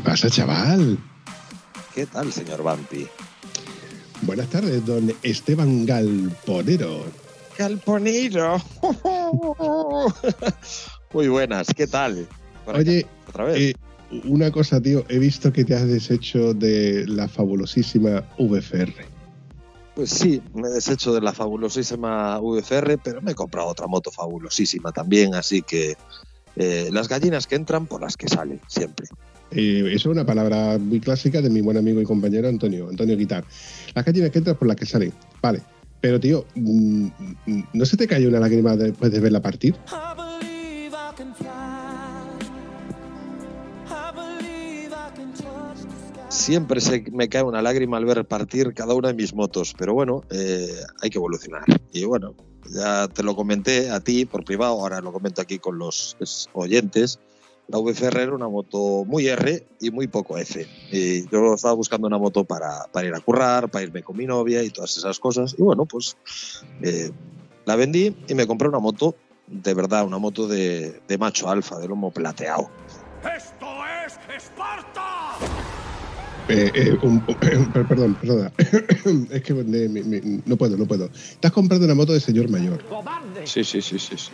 ¿Qué pasa, chaval? ¿Qué tal, señor Vampi? Buenas tardes, don Esteban Galponero. Galponero. Muy buenas, ¿qué tal? Oye, otra vez. Eh, una cosa, tío, he visto que te has deshecho de la fabulosísima VFR. Pues sí, me he deshecho de la fabulosísima VFR, pero me he comprado otra moto fabulosísima también, así que eh, las gallinas que entran por las que salen, siempre. Eh, eso es una palabra muy clásica de mi buen amigo y compañero Antonio, Antonio Guitar. Las gallinas que entran por las que salen. Vale. Pero, tío, mm, mm, ¿no se te cae una lágrima después de verla partir? Siempre se me cae una lágrima al ver partir cada una de mis motos, pero bueno, eh, hay que evolucionar. Y bueno, ya te lo comenté a ti por privado, ahora lo comento aquí con los oyentes la VFR era una moto muy R y muy poco F. Y yo estaba buscando una moto para, ir a currar, para irme con mi novia y todas esas cosas. Y bueno, pues eh, la vendí y me compré una moto, de verdad, una moto de, macho alfa, de lomo plateado. ¡Esto es Esparta! Eh, eh, perdón, perdona. es que no puedo, no puedo. Estás comprando una moto de señor mayor. Sí, sí, sí, sí, sí.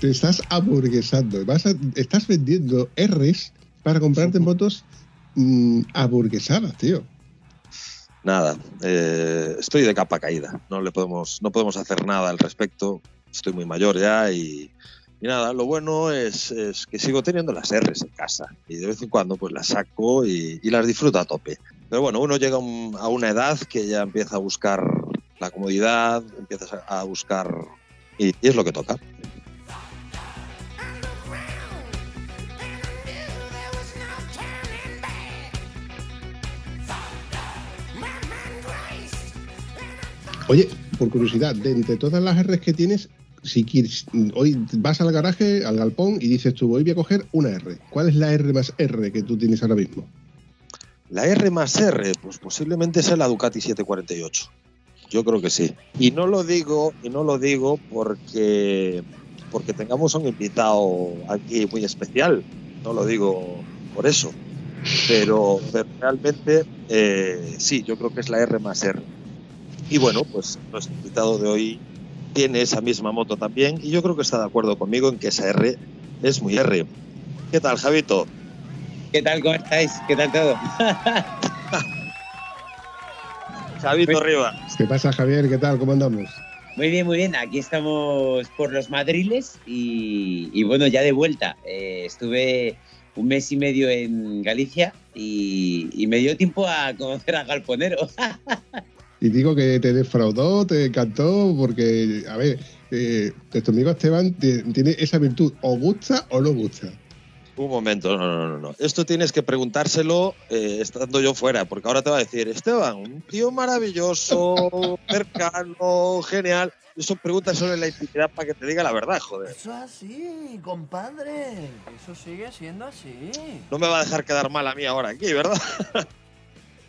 Te estás aburguesando. Vas estás vendiendo R's para comprarte motos mm, aburguesadas, tío. Nada, eh, estoy de capa caída. No le podemos, no podemos hacer nada al respecto. Estoy muy mayor ya y, nada. Lo bueno es, que sigo teniendo las R's en casa y de vez en cuando pues las saco y, las disfruto a tope. Pero bueno, uno llega a una edad que ya empieza a buscar la comodidad, empieza a buscar y es lo que toca. Oye, por curiosidad, de entre todas las R's que tienes, si quieres, hoy vas al garaje, al galpón y dices tú, hoy voy a coger una R. ¿Cuál es la R más R que tú tienes ahora mismo? La R más R, pues posiblemente sea la Ducati 748. Yo creo que sí. Y no lo digo, y no lo digo porque, porque tengamos un invitado aquí muy especial. No lo digo por eso. Pero, realmente eh, sí, yo creo que es la R más R. Y bueno, pues nuestro invitado de hoy tiene esa misma moto también y yo creo que está de acuerdo conmigo en que esa R es muy R. ¿Qué tal, Javito? ¿Qué tal, cómo estáis? ¿Qué tal todo? Javito arriba. ¿Qué pasa, Javier? ¿Qué tal? ¿Cómo andamos? Muy bien, muy bien. Aquí estamos por los madriles y, bueno, ya de vuelta. Eh, estuve un mes y medio en Galicia y, y, me dio tiempo a conocer a Galponero. Y digo que te defraudó, te encantó, porque, a ver, eh, tu amigo Esteban tiene esa virtud, o gusta o no gusta. Un momento, no, no, no, no. Esto tienes que preguntárselo eh, estando yo fuera, porque ahora te va a decir, Esteban, un tío maravilloso, cercano, genial. Eso pregunta sobre la intimidad para que te diga la verdad, joder. Eso es así, compadre. Eso sigue siendo así. No me va a dejar quedar mal a mí ahora aquí, ¿verdad?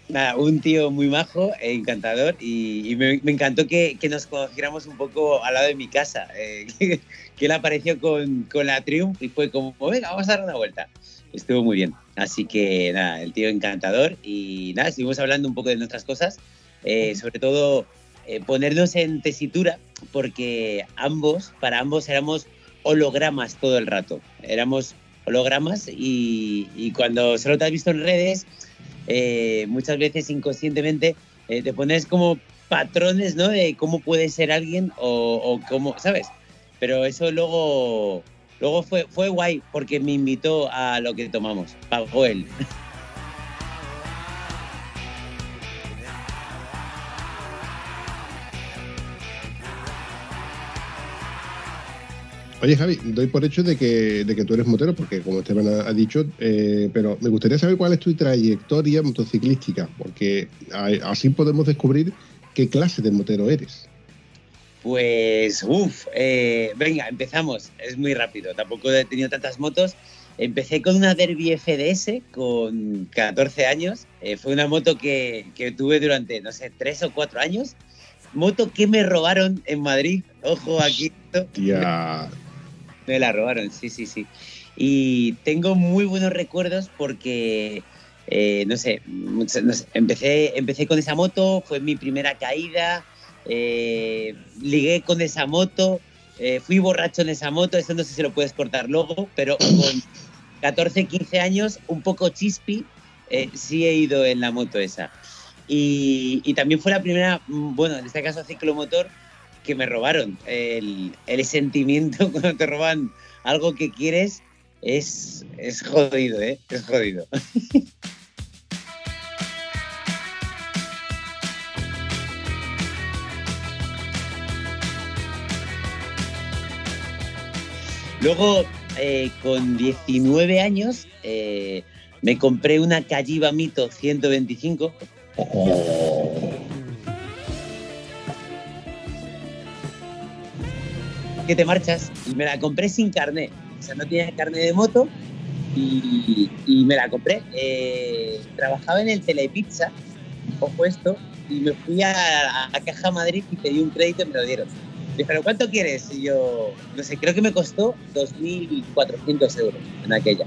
Nada, un tío muy majo, e encantador, y, me, encantó que, nos conociéramos un poco al lado de mi casa. Eh, que, él apareció con, la Triumph y fue como, venga, vamos a dar una vuelta. Estuvo muy bien. Así que nada, el tío encantador. Y nada, estuvimos hablando un poco de nuestras cosas, eh, sobre todo eh, ponernos en tesitura, porque ambos, para ambos éramos hologramas todo el rato. Éramos hologramas y, y cuando solo te has visto en redes eh, muchas veces inconscientemente eh, te pones como patrones, ¿no? De cómo puede ser alguien o, cómo, ¿sabes? Pero eso luego, luego fue, fue guay porque me invitó a lo que tomamos, pagó. Oye, Javi, doy por hecho de que, de que tú eres motero, porque como Esteban ha, ha dicho, eh, pero me gustaría saber cuál es tu trayectoria motociclística, porque a- así podemos descubrir qué clase de motero eres. Pues, uff, venga, empezamos. Es muy rápido. Tampoco he tenido tantas motos. Empecé con una Derby FDS con 14 años. Eh, fue una moto que, que tuve durante, no sé, 3 o 4 años. Moto que me robaron en Madrid. Ojo aquí. Tía, Me la robaron, sí, sí, sí. Y tengo muy buenos recuerdos porque, eh, no, sé, no sé, empecé, empecé con esa moto, fue mi primera caída, eh, ligué con esa moto, eh, fui borracho en esa moto, eso no sé si lo puedes cortar luego, pero con 14, 15 años, un poco chispi, eh, sí he ido en la moto esa. Y, y también fue la primera, mm, bueno, en este caso ciclomotor, que me robaron. El, el sentimiento cuando te roban algo que quieres es, es jodido, ¿eh? Es jodido. Luego, eh, con 19 años, eh, me compré una Calliva Mito 125. Que te marchas y me la compré sin carnet. O sea, no tenía carnet de moto y, me la compré. Eh, trabajaba en el Telepizza, ojo y me fui a, Caja Madrid y pedí un crédito y me lo dieron. Dije, ¿pero cuánto quieres? Y yo, no sé, creo que me costó 2.400 euros en aquella.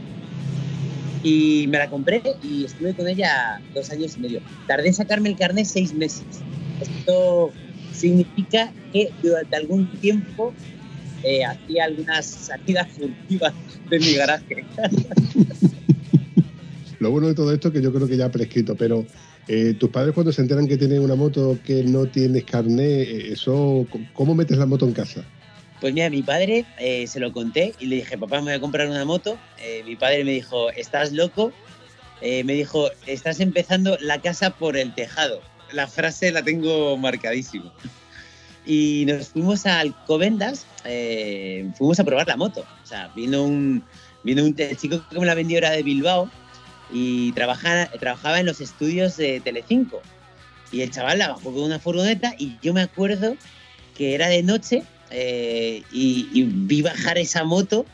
Y me la compré y estuve con ella dos años y medio. Tardé en sacarme el carnet seis meses. Esto significa que durante algún tiempo eh, hacía algunas salidas furtivas de mi garaje. lo bueno de todo esto es que yo creo que ya ha prescrito, pero eh, tus padres cuando se enteran que tienes una moto que no tienes carnet, eh, eso, ¿cómo metes la moto en casa? Pues mira, mi padre eh, se lo conté y le dije, papá, me voy a comprar una moto. Eh, mi padre me dijo, ¿estás loco? Eh, me dijo, estás empezando la casa por el tejado. La frase la tengo marcadísima. Y nos fuimos a Alcobendas, eh, fuimos a probar la moto. O sea, vino un, vino un chico que me la vendió de Bilbao y trabajaba, trabajaba en los estudios de Telecinco. Y el chaval la bajó con una furgoneta y yo me acuerdo que era de noche eh, y, y vi bajar esa moto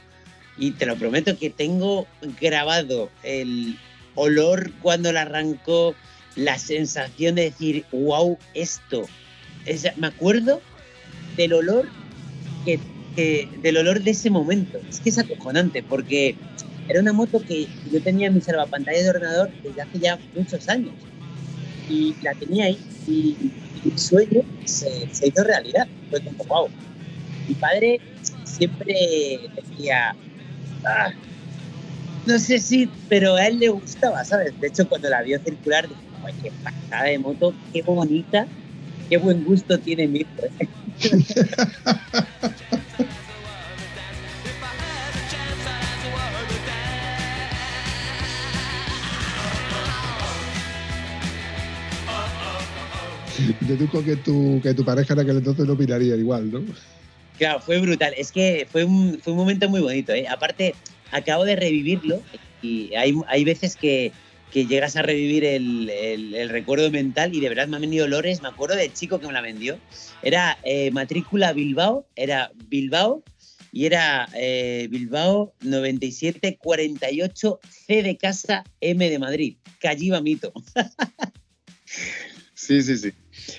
y te lo prometo que tengo grabado el olor cuando la arrancó, la sensación de decir, wow, esto. Es- me acuerdo del olor que, que- del olor de ese momento. Es que es acojonante porque era una moto que yo tenía en mi salvapantalla de ordenador desde hace ya muchos años. Y la tenía ahí y, mi sueño se, se hizo realidad. Fue como, wow. Mi padre siempre decía, "Ah, no sé si, pero a él le gustaba, ¿sabes? De hecho, cuando la vio circular, dije, "Ay, qué pasada de moto, qué bonita, qué buen gusto tiene mi hijo". Deduzco que tu, que tu pareja en aquel entonces no miraría igual, ¿no? Claro, fue brutal. Es que fue un, fue un momento muy bonito. ¿eh? Aparte, acabo de revivirlo y hay, hay veces que, que llegas a revivir el, el- el recuerdo mental y de verdad me han venido olores. Me acuerdo del chico que me la vendió. Era eh, matrícula Bilbao, era Bilbao y era eh, Bilbao 9748 C de casa M de Madrid. Calliva Mito. sí, sí, sí.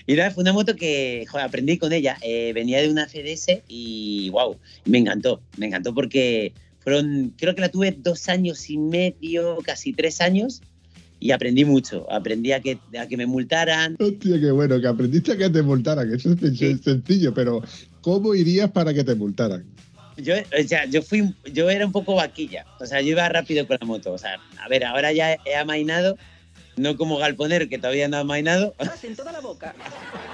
Y nada, fue una moto que joder, aprendí con ella. Eh, venía de una FDS y wow, me encantó. Me encantó porque fueron, creo que la tuve dos años y medio, casi tres años. Y aprendí mucho. Aprendí a que, a que me multaran. Hostia, qué bueno, que aprendiste a que te multaran, eso es Sí. sencillo, pero ¿cómo irías para que te multaran? Yo, o sea, yo fui, yo era un poco vaquilla. O sea, yo iba rápido con la moto. O sea, a ver, ahora ya he amainado, no como Galponer, que todavía no ha amainado, en toda la boca.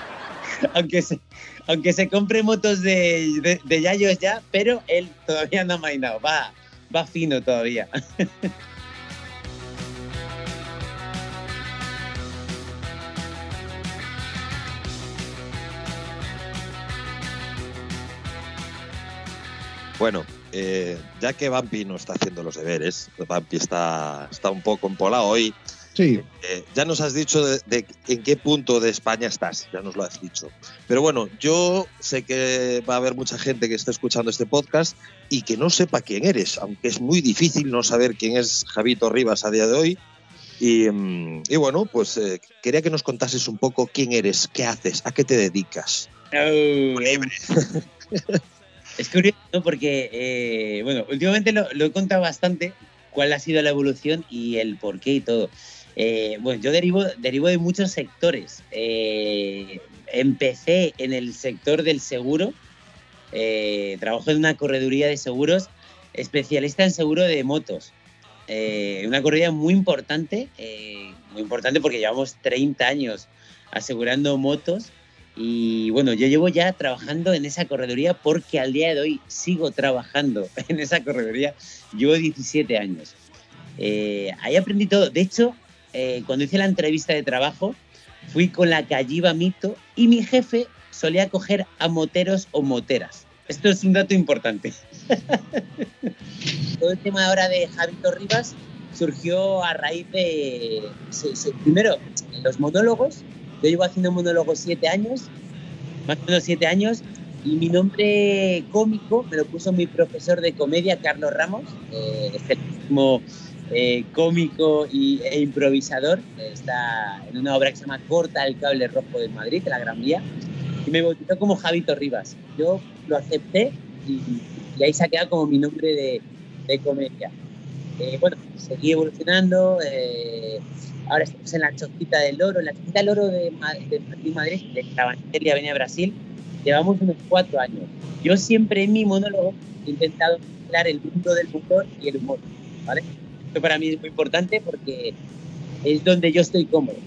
aunque, se- aunque se compre motos de, de, de Yayos ya, pero él todavía no ha mainado, va, va fino todavía. Bueno, eh, ya que Vampi no está haciendo los deberes, Vampi está, está un poco empolado hoy. Sí, eh, ya nos has dicho de, de en qué punto de España estás, ya nos lo has dicho. Pero bueno, yo sé que va a haber mucha gente que esté escuchando este podcast y que no sepa quién eres, aunque es muy difícil no saber quién es Javito Rivas a día de hoy. Y, mm, y bueno, pues eh, quería que nos contases un poco quién eres, qué haces, a qué te dedicas. Oh, Es curioso. Porque, eh, bueno, últimamente lo, lo he contado bastante, cuál ha sido la evolución y el porqué y todo. Eh, bueno, yo derivo, derivo de muchos sectores. Eh, empecé en el sector del seguro, eh, trabajo en una correduría de seguros, especialista en seguro de motos. Eh, una correduría muy importante, eh, muy importante porque llevamos 30 años asegurando motos y bueno, yo llevo ya trabajando en esa correduría porque al día de hoy sigo trabajando en esa correduría. Llevo 17 años. Eh, ahí aprendí todo. De hecho, eh, cuando hice la entrevista de trabajo, fui con la Calliva Mito y mi jefe solía coger a moteros o moteras. Esto es un dato importante. todo el tema ahora de Javito Rivas surgió a raíz de, primero, los monólogos. Yo llevo haciendo monólogos siete años, más o menos siete años, y mi nombre cómico me lo puso mi profesor de comedia, Carlos Ramos, eh, excelentísimo eh, cómico y, e improvisador. Está en una obra que se llama Corta el cable rojo de Madrid, la Gran Vía, y me bautizó como Javito Rivas. Yo lo acepté y, ahí se ha quedado como mi nombre de comedia. Eh, bueno, seguí evolucionando. eh, ahora estamos en la Choquita del Oro, en la Choquita del Oro de, Ma- de Madrid, de Cabangeria, Avenida Brasil. Llevamos unos cuatro años. Yo siempre en mi monólogo he intentado mezclar el mundo del motor y el humor. ¿vale? Esto para mí es muy importante porque es donde yo estoy cómodo.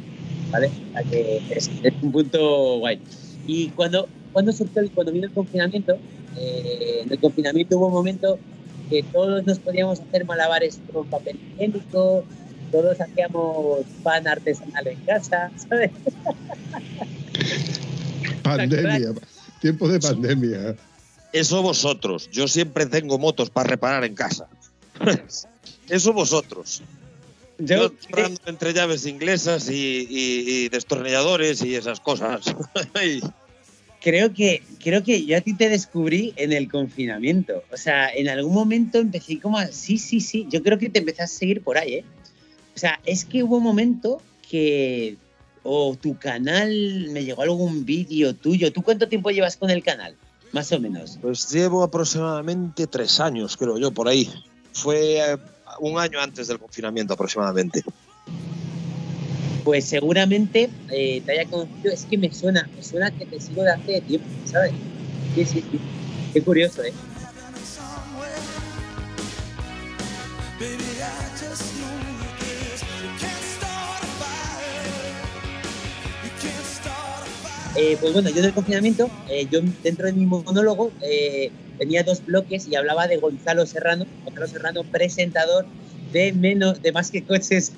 ¿vale? Que es, es un punto guay. Y cuando, cuando surgió, el- cuando vino el confinamiento, eh, en el confinamiento hubo un momento que todos nos podíamos hacer malabares con papel higiénico, todos hacíamos pan artesanal en casa, ¿sabes? pandemia, tiempo de pandemia. Eso vosotros. Yo siempre tengo motos para reparar en casa. Eso vosotros. Yo entre llaves inglesas y, y- y destornilladores y esas cosas. Creo que creo que yo a ti te descubrí en el confinamiento. O sea, en algún momento empecé como a, sí, sí, sí. Yo creo que te empecé a seguir por ahí, ¿eh? O sea, es que hubo un momento que o tu canal me llegó algún vídeo tuyo. ¿Tú cuánto tiempo llevas con el canal? Más o menos. pues llevo aproximadamente tres años, creo yo, por ahí. Fue eh, un año antes del confinamiento aproximadamente. Pues seguramente eh, te haya conocido. Es que me suena, me suena que te sigo de hace tiempo, ¿sabes? Sí, sí, sí. Qué curioso, ¿eh? Eh, pues bueno, yo en el confinamiento, eh, yo dentro de mi monólogo eh, tenía dos bloques y hablaba de Gonzalo Serrano, Gonzalo Serrano, presentador de menos, de más que coches.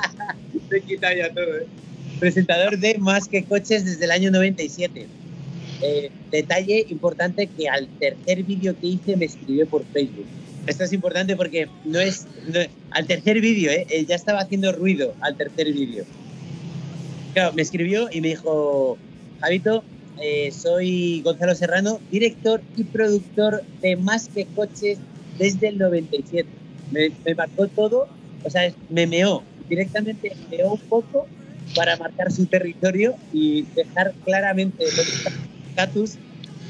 Te he quitado ya todo, ¿eh? Presentador de más que coches desde el año 97. Eh, detalle importante que al tercer vídeo que hice me escribió por Facebook. Esto es importante porque no es, no- al tercer vídeo, ¿eh? Ya estaba haciendo ruido al tercer vídeo. Claro, me escribió y me dijo, Javito, eh, soy Gonzalo Serrano, director y productor de Más que Coches desde el 97. Me, me marcó todo, o sea, me meó, directamente me meó un poco para marcar su territorio y dejar claramente el estatus.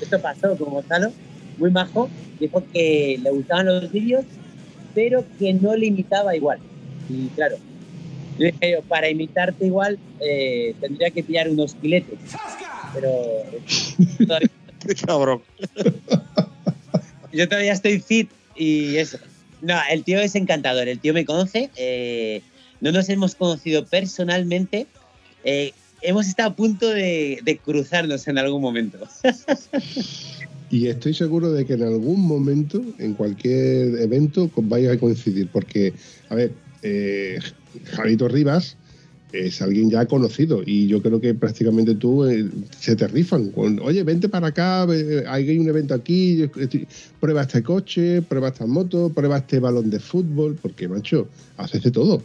Esto pasó con Gonzalo, muy majo, dijo que le gustaban los vídeos, pero que no le imitaba igual. Y claro, yo dije yo, para imitarte igual eh, tendría que pillar unos filetes. Pero todavía- Qué cabrón. yo todavía estoy fit y eso. No, el tío es encantador, el tío me conoce, eh, no nos hemos conocido personalmente. eh, hemos estado a punto de, cruzarnos en algún momento. Y estoy seguro de que en algún momento, en cualquier evento, vais a coincidir. Porque, a ver, eh, Javito Rivas es alguien ya conocido y yo creo que prácticamente tú eh, se te rifan. Con, Oye, vente para acá, hay un evento aquí, estoy- prueba este coche, prueba esta moto, prueba este balón de fútbol, porque, macho, haces de todo.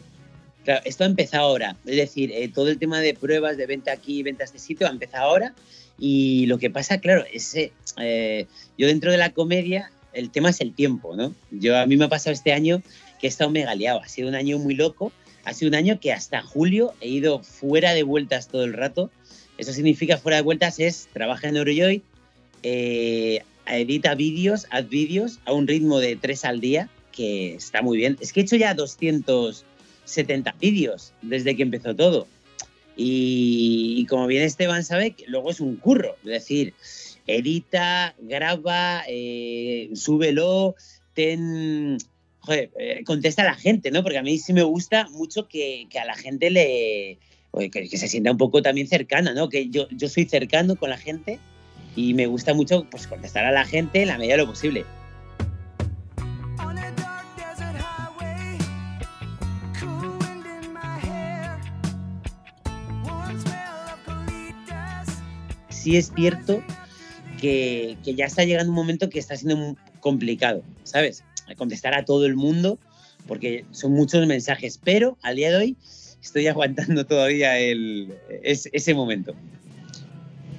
Claro, esto ha empezado ahora. Es decir, eh, todo el tema de pruebas, de venta aquí, venta a este sitio, ha empezado ahora. Y lo que pasa, claro, es eh, eh, yo dentro de la comedia, el tema es el tiempo, ¿no? Yo a mí me ha pasado este año que he estado mega liado. Ha sido un año muy loco. Ha sido un año que hasta julio he ido fuera de vueltas todo el rato. Eso significa fuera de vueltas es trabaja en Eurojoy, eh, edita vídeos, haz vídeos a un ritmo de tres al día, que está muy bien. Es que he hecho ya 270 vídeos desde que empezó todo. Y, como bien Esteban sabe, luego es un curro. Es decir, edita, graba, eh, súbelo, ten. Joder, eh, contesta a la gente, ¿no? Porque a mí sí me gusta mucho que, que a la gente le. que, que se sienta un poco también cercana, ¿no? Que yo, yo soy cercano con la gente y me gusta mucho pues, contestar a la gente en la medida de lo posible. Sí es cierto que, que ya está llegando un momento que está siendo complicado, ¿sabes? Contestar a todo el mundo, porque son muchos mensajes, pero al día de hoy estoy aguantando todavía el, es- ese momento.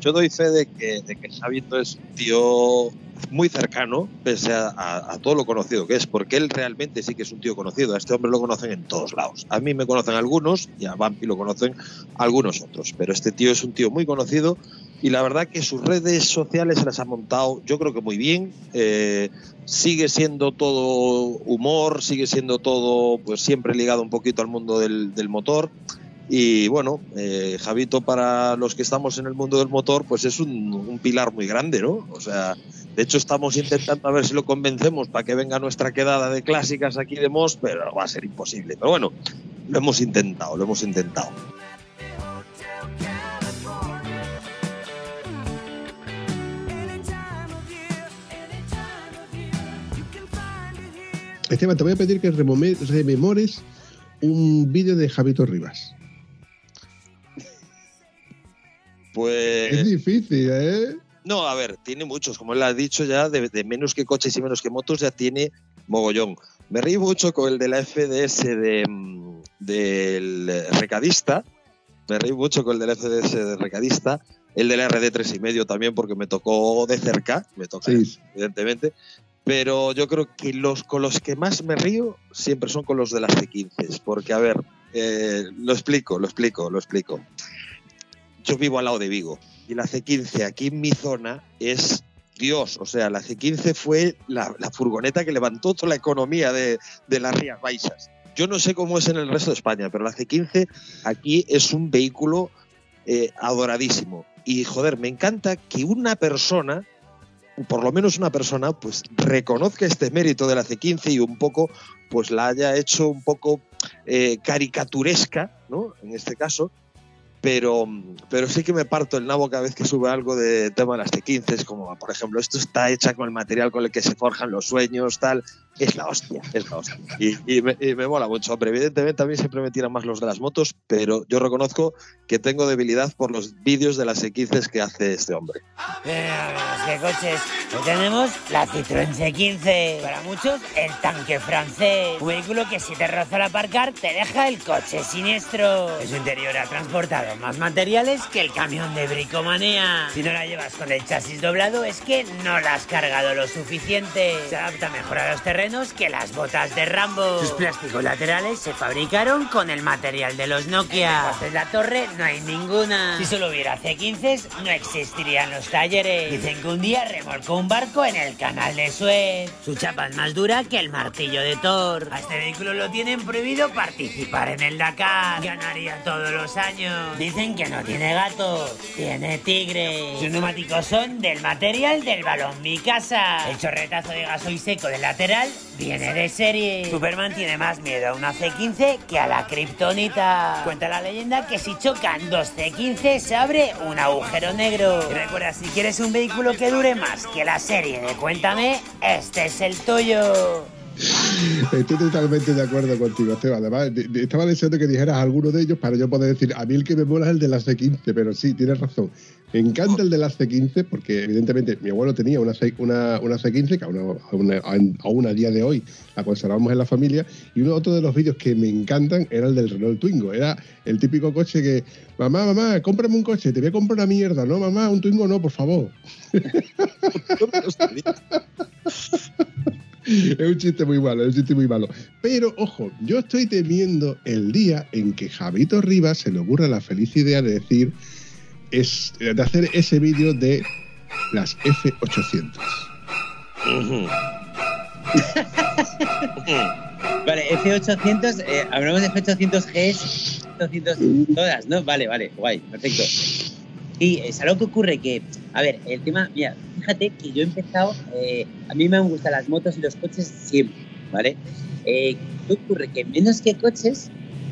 Yo doy fe de que, de que es un tío muy cercano, pese a todo lo conocido que es, porque él realmente sí que es un tío conocido. A este hombre lo conocen en todos lados. A mí me conocen algunos y a Vampi lo conocen algunos otros, pero este tío es un tío muy conocido y la verdad que sus redes sociales las ha montado yo creo que muy bien. Eh, sigue siendo todo humor, sigue siendo todo pues siempre ligado un poquito al mundo del, del motor. Y bueno, eh, Javito para los que estamos en el mundo del motor, pues es un, un pilar muy grande, ¿no? O sea, de hecho estamos intentando a ver si lo convencemos para que venga nuestra quedada de clásicas aquí de Moss, pero va a ser imposible. Pero bueno, lo hemos intentado, lo hemos intentado. Esteban, te voy a pedir que rememores un vídeo de Javito Rivas. Es Pues difícil, ¿eh? no, a ver, tiene muchos, como él ha dicho ya, de, de menos que coches y menos que motos, ya tiene mogollón. Me reí mucho con el de la FDS de, mm, del recadista, me reí mucho con el del FDS de recadista, el del RD3 y medio también porque me tocó de cerca, me toca Sí. evidentemente, pero yo creo que los con los que más me río siempre son con los de las C15, porque a ver, eh, lo explico, lo explico, lo explico. Yo vivo al lado de Vigo y la C15 aquí en mi zona es Dios, o sea, la C15 fue la, furgoneta que levantó toda la economía de, de las Rías Baixas. Yo no sé cómo es en el resto de España, pero la C15 aquí es un vehículo eh, adoradísimo. Y joder, me encanta que una persona, por lo menos una persona, pues reconozca este mérito de la C15 y un poco, pues la haya hecho un poco eh, caricaturesca, ¿no? En este caso. Pero, pero sí que me parto el nabo cada vez que sube algo de tema de las C15, es como, por ejemplo, esto está hecha con el material con el que se forjan los sueños, tal. Es la hostia, es la hostia. Y, y me, y me mola mucho. Hombre, evidentemente a mí siempre me tiran más los de las motos, pero yo reconozco que tengo debilidad por los vídeos de las C15 que hace este hombre. Amigos, ¿qué coches? Tenemos la Citroën C15. Para muchos, el tanque francés. Un vehículo que si te roza al aparcar, te deja el coche siniestro. En su interior ha transportado más materiales que el camión de bricomanía. Si no la llevas con el chasis doblado, es que no la has cargado lo suficiente. Se adapta mejor a los terrenos que las botas de Rambo. Sus plásticos laterales se fabricaron con el material de los Nokia. En la torre no hay ninguna. Si solo hubiera C15, no existirían los talleres. Dicen que un día remolcó un barco en el canal de Suez. Su chapa es más dura que el martillo de Thor. A este vehículo lo tienen prohibido participar en el Dakar. Ganaría todos los años. Dicen que no tiene gato, tiene tigre. Sus neumáticos son del material del balón mi casa. El chorretazo de gasoil seco del lateral viene de serie. Superman tiene más miedo a una C15 que a la kriptonita. Cuenta la leyenda que si chocan dos C15 se abre un agujero negro. Y recuerda, si quieres un vehículo que dure más que la serie de Cuéntame, este es el tuyo. Estoy totalmente de acuerdo contigo, Esteban. Además, de- de- estaba deseando que dijeras alguno de ellos para yo poder decir, a mí el que me mola es el de la C15, pero sí, tienes razón. Me encanta el de la C15 porque, evidentemente, mi abuelo tenía una, C- una, una C15 que aún, aún, aún a día de hoy la conservamos en la familia. Y uno otro de los vídeos que me encantan era el del Renault Twingo. Era el típico coche que, mamá, mamá, cómprame un coche, te voy a comprar una mierda. No, mamá, un Twingo no, por favor. Es un chiste muy malo, es un chiste muy malo. Pero ojo, yo estoy temiendo el día en que Javito Rivas se le ocurra la feliz idea de decir, es, de hacer ese vídeo de las F800. Ujú. Vale, F800, eh, hablamos de F800 GS, 800 todas, ¿no? Vale, vale, guay, perfecto. Y es algo que ocurre que, a ver, el tema, mira, fíjate que yo he empezado, eh, a mí me han gustado las motos y los coches siempre, ¿vale? Eh, ¿Qué ocurre? Que menos que coches,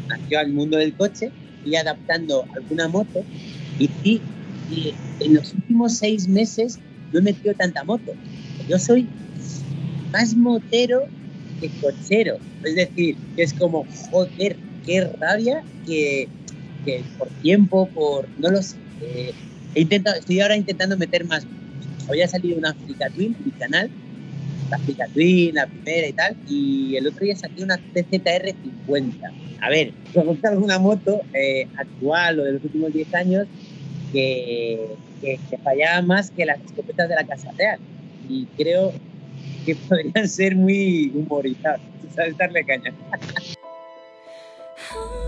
nació al mundo del coche, y adaptando alguna moto, y sí, y en los últimos seis meses no he metido tanta moto. Yo soy más motero que cochero. Es decir, es como, joder, qué rabia que, que por tiempo, por. No lo sé. Eh, estoy ahora intentando meter más. Hoy ha salido una Africa Twin mi canal. La Africa Twin, la primera y tal. Y el otro día saqué una TZR 50. A ver, conozco alguna moto eh, actual o de los últimos 10 años que, que, fallaba más que las escopetas de la Casa Real. Y creo que podrían ser muy humorizados. ¿Sabes? Darle.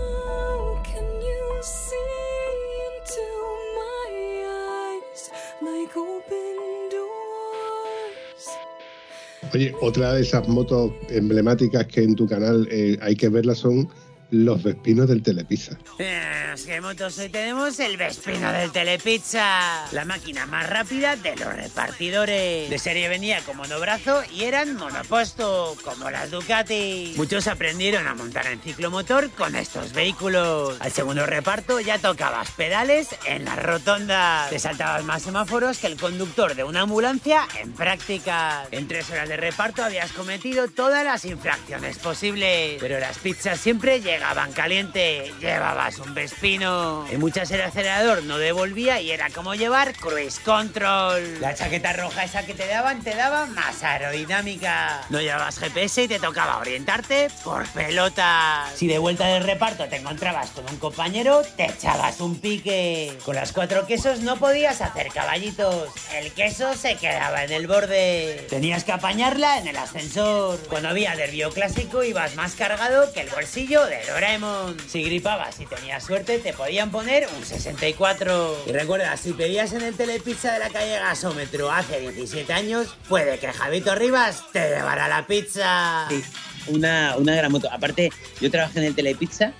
Oye, otra de esas motos emblemáticas que en tu canal eh, hay que verlas son los Vespinos del Telepizza. Eh, ¿Qué motos hoy tenemos? El Vespino del Telepizza. La máquina más rápida de los repartidores. De serie venía con monobrazo y eran monoposto, como las Ducati. Muchos aprendieron a montar en ciclomotor con estos vehículos. Al segundo reparto ya tocabas pedales en las rotondas. Te saltabas más semáforos que el conductor de una ambulancia en práctica. En tres horas de reparto habías cometido todas las infracciones posibles. Pero las pizzas siempre llegaban caliente. Llevabas un Vespino. En muchas el acelerador no devolvía y era como llevar cruise control. La chaqueta roja esa que te daban te daba más aerodinámica. No llevabas GPS y te tocaba orientarte por pelota. Si de vuelta del reparto te encontrabas con un compañero, te echabas un pique. Con las cuatro quesos no podías hacer caballitos. El queso se quedaba en el borde. Tenías que apañarla en el ascensor. Cuando había derbio clásico ibas más cargado que el bolsillo de Doraemon. Si gripabas y tenías suerte, te podían poner un 64. Y recuerda, si pedías en el telepizza de la calle Gasómetro hace 17 años, puede que Javito Rivas te llevara la pizza. Sí, una, una gran moto. Aparte, yo trabajé en el Telepizza,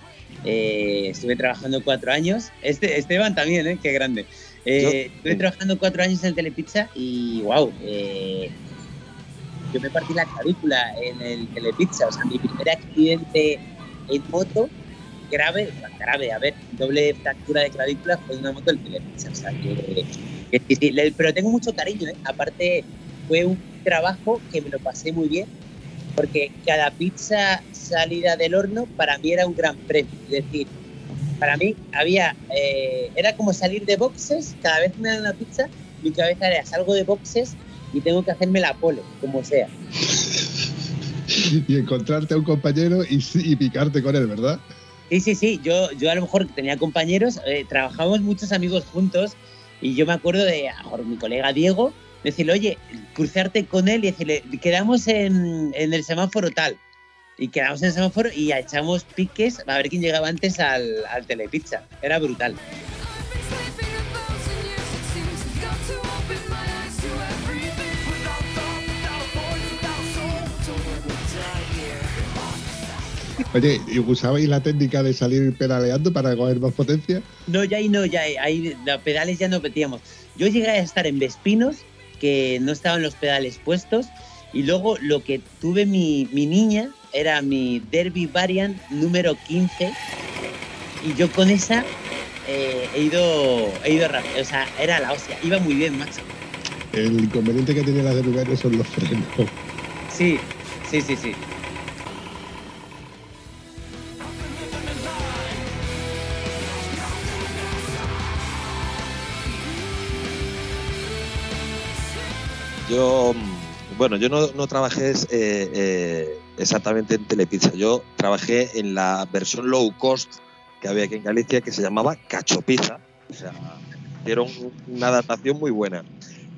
eh, estuve trabajando cuatro años. Este, Esteban también, ¿eh? Qué grande. Eh, estuve trabajando cuatro años en el Telepizza y, wow, yo me partí la clavícula en el Telepizza. O sea, mi primer accidente en moto grave, grave, a ver, doble fractura de clavícula fue una moto. O que sí, sí, le- pero tengo mucho cariño, ¿eh? Aparte, fue un trabajo que me lo pasé muy bien porque cada pizza salida del horno para mí era un gran premio. Es decir, para mí había, eh, era como salir de boxes, cada vez me dan una pizza, mi cabeza era salgo de boxes y tengo que hacerme la pole, como sea. Y encontrarte a un compañero y, picarte con él, ¿verdad? Sí, sí, sí, yo, yo a lo mejor tenía compañeros, eh, trabajamos muchos amigos juntos y yo me acuerdo de mi colega Diego, decirle, oye, cruzarte con él y decirle, quedamos en, el semáforo tal. Y quedamos en el semáforo y echamos piques a ver quién llegaba antes al telepizza. Era brutal. Oye, ¿y ¿usabais la técnica de salir pedaleando para coger más potencia? No, ya ahí no, ya ahí- los pedales ya no metíamos. Yo llegué a estar en Vespinos, que no estaban los pedales puestos, y luego lo que tuve mi, mi niña era mi Derby Variant número 15, y yo con esa eh, he ido, he ido rápido, o sea, era la hostia, iba muy bien, macho. El inconveniente que tiene las de Rubén son los frenos. Sí, sí, sí, sí. Yo, bueno, yo no, no trabajé eh, eh, exactamente en Telepizza. Yo trabajé en la versión low cost que había aquí en Galicia que se llamaba Cachopizza. O sea, hicieron una adaptación muy buena.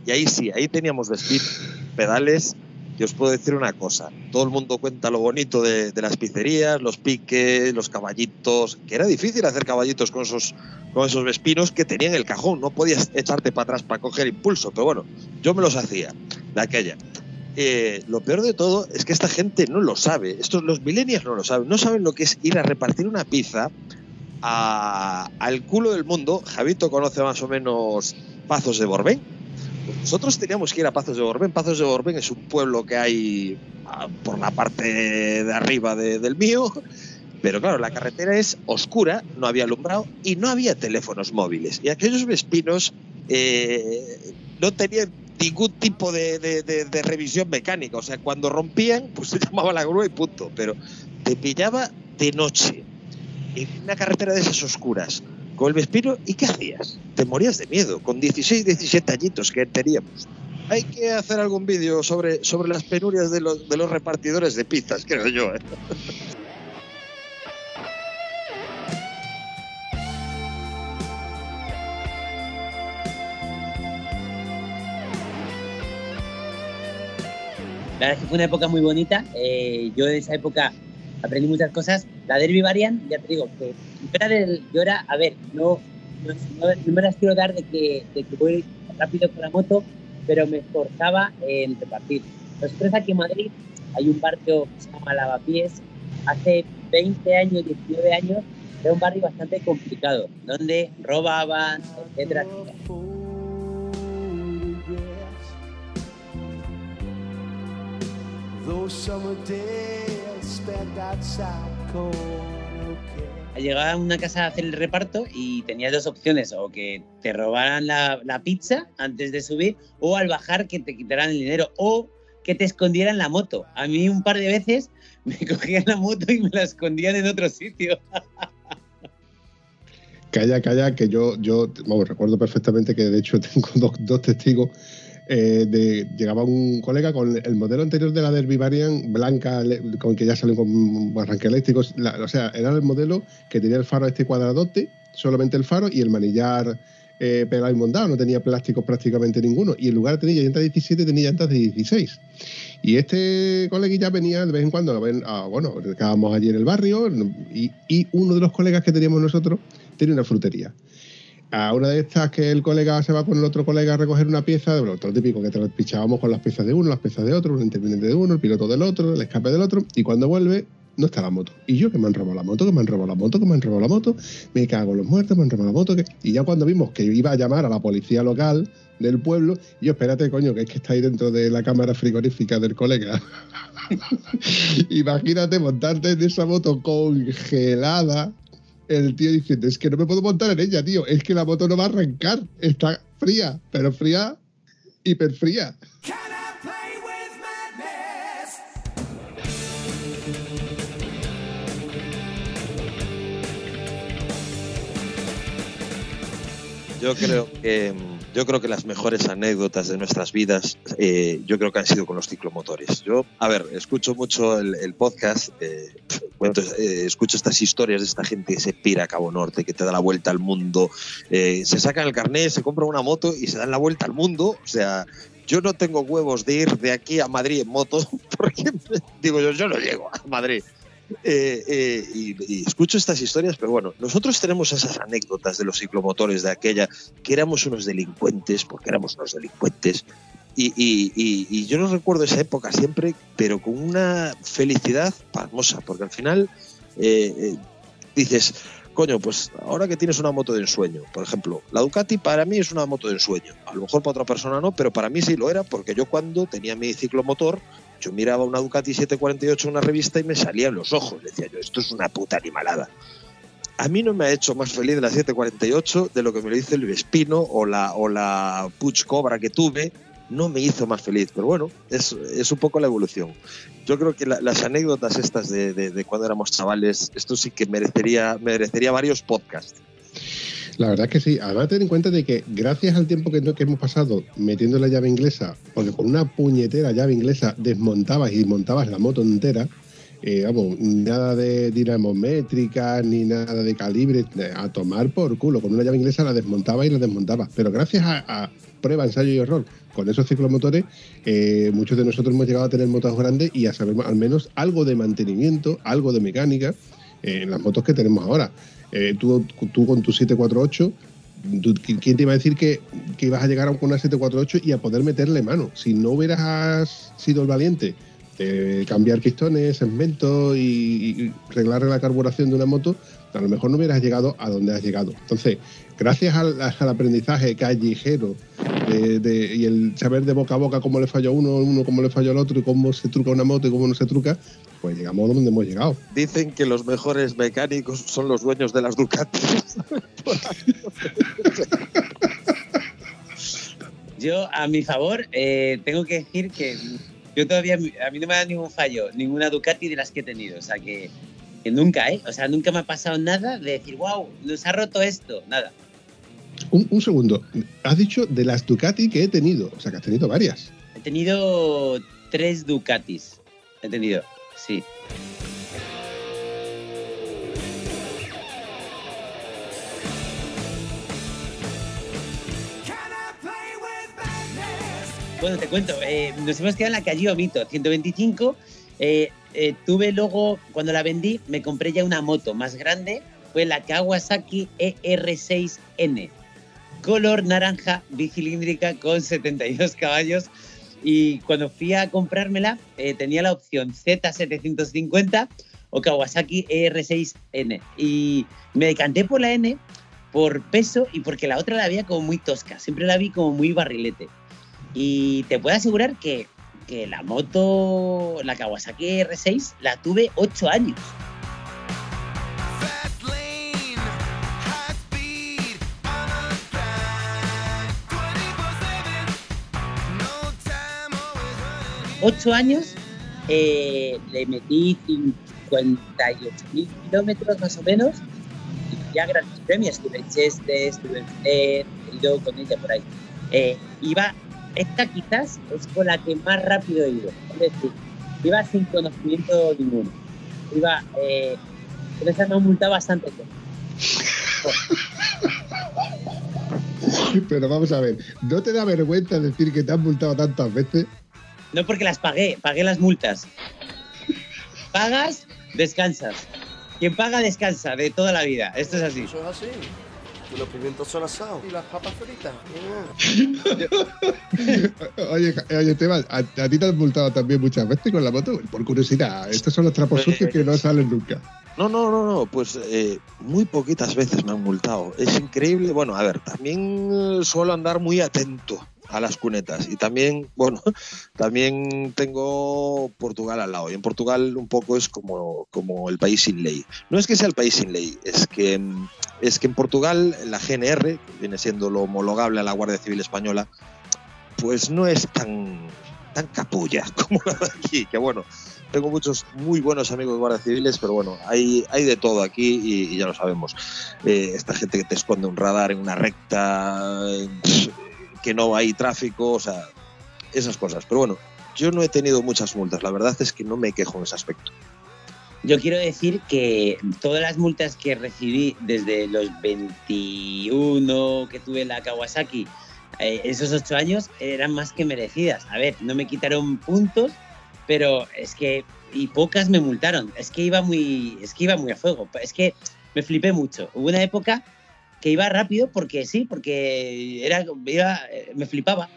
Y ahí sí, ahí teníamos vestir pedales. Y os puedo decir una cosa, todo el mundo cuenta lo bonito de, de las pizzerías, los piques, los caballitos, que era difícil hacer caballitos con esos, con esos vespinos que tenían el cajón, no podías echarte para atrás para coger impulso, pero bueno, yo me los hacía, de aquella. Eh, lo peor de todo es que esta gente no lo sabe, estos, los millennials no lo saben, no saben lo que es ir a repartir una pizza al culo del mundo. Javito conoce más o menos Pazos de Borbén. Nosotros teníamos que ir a Pazos de Borbén. Pazos de Borbén es un pueblo que hay ah, por la parte de arriba de- del mío. Pero claro, la carretera es oscura, no había alumbrado y no había teléfonos móviles. Y aquellos vespinos eh, no tenían ningún tipo de- de- de revisión mecánica. O sea, cuando rompían, pues se llamaba la grúa y punto. Pero te pillaba de noche, en una carretera de esas oscuras, con el vespino, ¿y qué hacías? Te morías de miedo, con 16, 17 añitos que teníamos. Hay que hacer algún vídeo sobre, sobre las penurias de los, de los repartidores de pizzas, creo yo. ¿eh? La verdad es que fue una época muy bonita. eh, yo en esa época aprendí muchas cosas. La Derby Variant, ya te digo, que era, del- yo era a ver, no, no, no- me las quiero dar de que, de que voy rápido con la moto, pero me esforzaba en repartir. Nosotros aquí en Madrid hay un barrio que se llama Lavapiés. Hace 20 años, 19 años, era un barrio bastante complicado, donde robaban, etcétera. Llegaba a una casa a hacer el reparto y tenías dos opciones, o que te robaran la, la pizza antes de subir, o al bajar que te quitaran el dinero, o que te escondieran la moto. A mí un par de veces me cogían la moto y me la escondían en otro sitio. Calla, calla, que yo, yo vamos, recuerdo perfectamente que de hecho tengo dos, dos testigos. Eh, de, llegaba un colega con el modelo anterior de la Derby Variant blanca, con que ya salió con arranque eléctricos. la- o sea, era el modelo que tenía el faro este cuadradote, solamente el faro y el manillar eh, pegado y. No tenía plásticos prácticamente ninguno. Y en lugar de tener llantas 17, tenía llantas de 16. Y este coleguilla venía de vez en cuando, bueno, estábamos allí en el barrio y, y uno de los colegas que teníamos nosotros tenía una frutería. A una de estas que el colega se va con el otro colega a recoger una pieza, bueno, todo lo típico que te pichábamos con las piezas de uno, las piezas de otro, un interviniente de uno, el piloto del otro, el escape del otro, y cuando vuelve no está la moto. Y yo que me han robado la moto, que me han robado la moto, que me han robado la moto, me cago en los muertos, me han robado la moto, y ya cuando vimos que iba a llamar a la policía local del pueblo, y yo espérate, coño, que es que está ahí dentro de la cámara frigorífica del colega. Imagínate montarte en esa moto congelada. El tío diciendo, es que no me puedo montar en ella, tío. Es que la moto no va a arrancar. Está fría, pero fría, hiper fría. Can I play with madness? Yo creo que yo creo que las mejores anécdotas de nuestras vidas, eh, yo creo que han sido con los ciclomotores. Yo, a ver, escucho mucho el, podcast, eh, cuento, eh, escucho estas historias de esta gente que se pira a Cabo Norte, que te da la vuelta al mundo, eh, se sacan el carnet, se compran una moto y se dan la vuelta al mundo. O sea, yo no tengo huevos de ir de aquí a Madrid en moto, porque digo yo, yo no llego a Madrid. Eh, eh, y, escucho estas historias, pero bueno, nosotros tenemos esas anécdotas de los ciclomotores de aquella, que éramos unos delincuentes, porque éramos unos delincuentes, y yo no recuerdo esa época siempre, pero con una felicidad pasmosa, porque al final eh, eh, dices, coño, pues ahora que tienes una moto de ensueño, por ejemplo, la Ducati para mí es una moto de ensueño. A lo mejor para otra persona no, pero para mí sí lo era, porque yo cuando tenía mi ciclomotor, yo miraba una Ducati 748 en una revista y me salía en los ojos. Decía yo, esto es una puta animalada. A mí no me ha hecho más feliz la 748 de lo que me lo hizo el Vespino o la, o la Puch Cobra que tuve. No me hizo más feliz, pero bueno, es, es un poco la evolución. Yo creo que la- las anécdotas estas de, de- de cuando éramos chavales, esto sí que merecería, merecería varios podcasts. La verdad es que sí. Además, ten en cuenta de que gracias al tiempo que, hemos pasado metiendo la llave inglesa, porque con una puñetera llave inglesa desmontabas y montabas la moto entera, eh, vamos, nada de dinamométrica ni nada de calibre, eh, a tomar por culo. Con una llave inglesa la desmontaba y la desmontaba. Pero gracias a, a prueba, ensayo y error con esos ciclomotores, eh, muchos de nosotros hemos llegado a tener motos grandes y a saber al menos algo de mantenimiento, algo de mecánica eh, en las motos que tenemos ahora. Eh, tú, tú con tu 748, tú- ¿qui- ¿quién te iba a decir que, que ibas a llegar con una 748 y a poder meterle mano? Si no hubieras sido el valiente de cambiar pistones, segmentos y, y arreglar la carburación de una moto, a lo mejor no hubieras llegado a donde has llegado. Entonces, gracias al, al aprendizaje callejero de- de- y el saber de boca a boca cómo le falló a uno, uno cómo le falló al otro y cómo se truca una moto y cómo no se truca, pues llegamos a donde hemos llegado. Dicen que los mejores mecánicos son los dueños de las Ducati. Yo, a mi favor, eh, tengo que decir que yo todavía, a mí no me da ningún fallo, ninguna Ducati de las que he tenido. O sea, que, que nunca, ¿eh? O sea, nunca me ha pasado nada de decir, wow, nos ha roto esto. Nada. Un, un segundo, has dicho de las Ducati que he tenido, o sea que has tenido varias. He tenido tres Ducatis. He tenido, sí. Bueno, te cuento, eh, nos hemos quedado en la calle Omito, 125. Eh, eh, tuve luego, cuando la vendí, me compré ya una moto más grande. Fue la Kawasaki ER6N. Color naranja, bicilíndrica con 72 caballos. Y cuando fui a comprármela, eh, tenía la opción Z750 o Kawasaki ER6N. Y me decanté por la N por peso y porque la otra la veía como muy tosca. Siempre la vi como muy barrilete. Y te puedo asegurar que, que la moto, la Kawasaki R6, la tuve 8 años. Ocho años, eh, le metí 58.000 kilómetros más o menos y ya grandes premios. Estuve en Cheste, estuve en he ido con ella por ahí. Eh, iba, esta quizás es con la que más rápido he ido. Es decir, iba sin conocimiento ninguno. Iba, eh, con esa me han multado bastante. Pero vamos a ver, ¿no te da vergüenza decir que te han multado tantas veces? No porque las pagué, pagué las multas. Pagas, descansas. Quien paga, descansa de toda la vida. Esto es así. Eso es así. Y los pimientos son asados. Y las papas fritas. Oye, oye Esteban, ¿a, a ti te han multado también muchas veces con la moto? Por curiosidad, estos son los trapos sucios que no salen nunca. No, no, no, no, pues eh, muy poquitas veces me han multado. Es increíble. Bueno, a ver, también eh, suelo andar muy atento a las cunetas y también, bueno, también tengo Portugal al lado y en Portugal un poco es como, como el país sin ley. No es que sea el país sin ley, es que, es que en Portugal la GNR, que viene siendo lo homologable a la Guardia Civil Española, pues no es tan, tan capulla como la de aquí, que bueno, tengo muchos muy buenos amigos guardias civiles, pero bueno, hay, hay de todo aquí y, ya lo sabemos. Eh, esta gente que te esconde un radar en una recta, que no hay tráfico, o sea, esas cosas. Pero bueno, yo no he tenido muchas multas, la verdad es que no me quejo en ese aspecto. Yo quiero decir que todas las multas que recibí desde los 21 que tuve la Kawasaki, eh, esos 8 años, eran más que merecidas. A ver, no me quitaron puntos, pero es que y pocas me multaron. Es que iba muy, es que iba muy a fuego. Es que me flipé mucho. Hubo una época que iba rápido porque sí, porque era, iba, eh, me flipaba.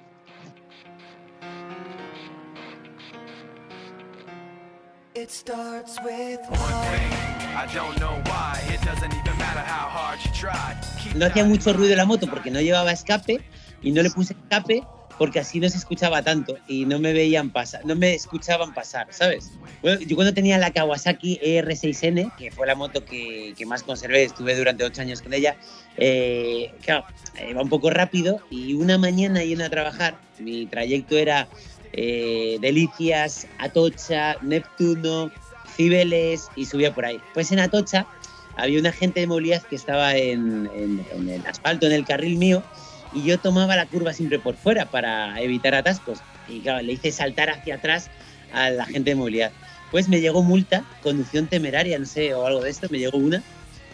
It starts with one thing. I don't know why. It doesn't even matter how hard you try. Keep No hacía mucho ruido la moto porque no llevaba escape y no le puse escape porque así no se escuchaba tanto y no me veían pasar, no me escuchaban pasar, ¿sabes? Bueno, yo cuando tenía la Kawasaki ER6N, que fue la moto que, que más conservé, estuve durante ocho años con ella, eh, claro, iba un poco rápido y una mañana yendo a trabajar, mi trayecto era eh, Delicias, Atocha, Neptuno, Cibeles y subía por ahí. Pues en Atocha había un agente de movilidad que estaba en, en- en el asfalto, en el carril mío, y yo tomaba la curva siempre por fuera para evitar atascos. Y claro, le hice saltar hacia atrás al agente de movilidad. Pues me llegó multa, conducción temeraria, no sé, o algo de esto, me llegó una,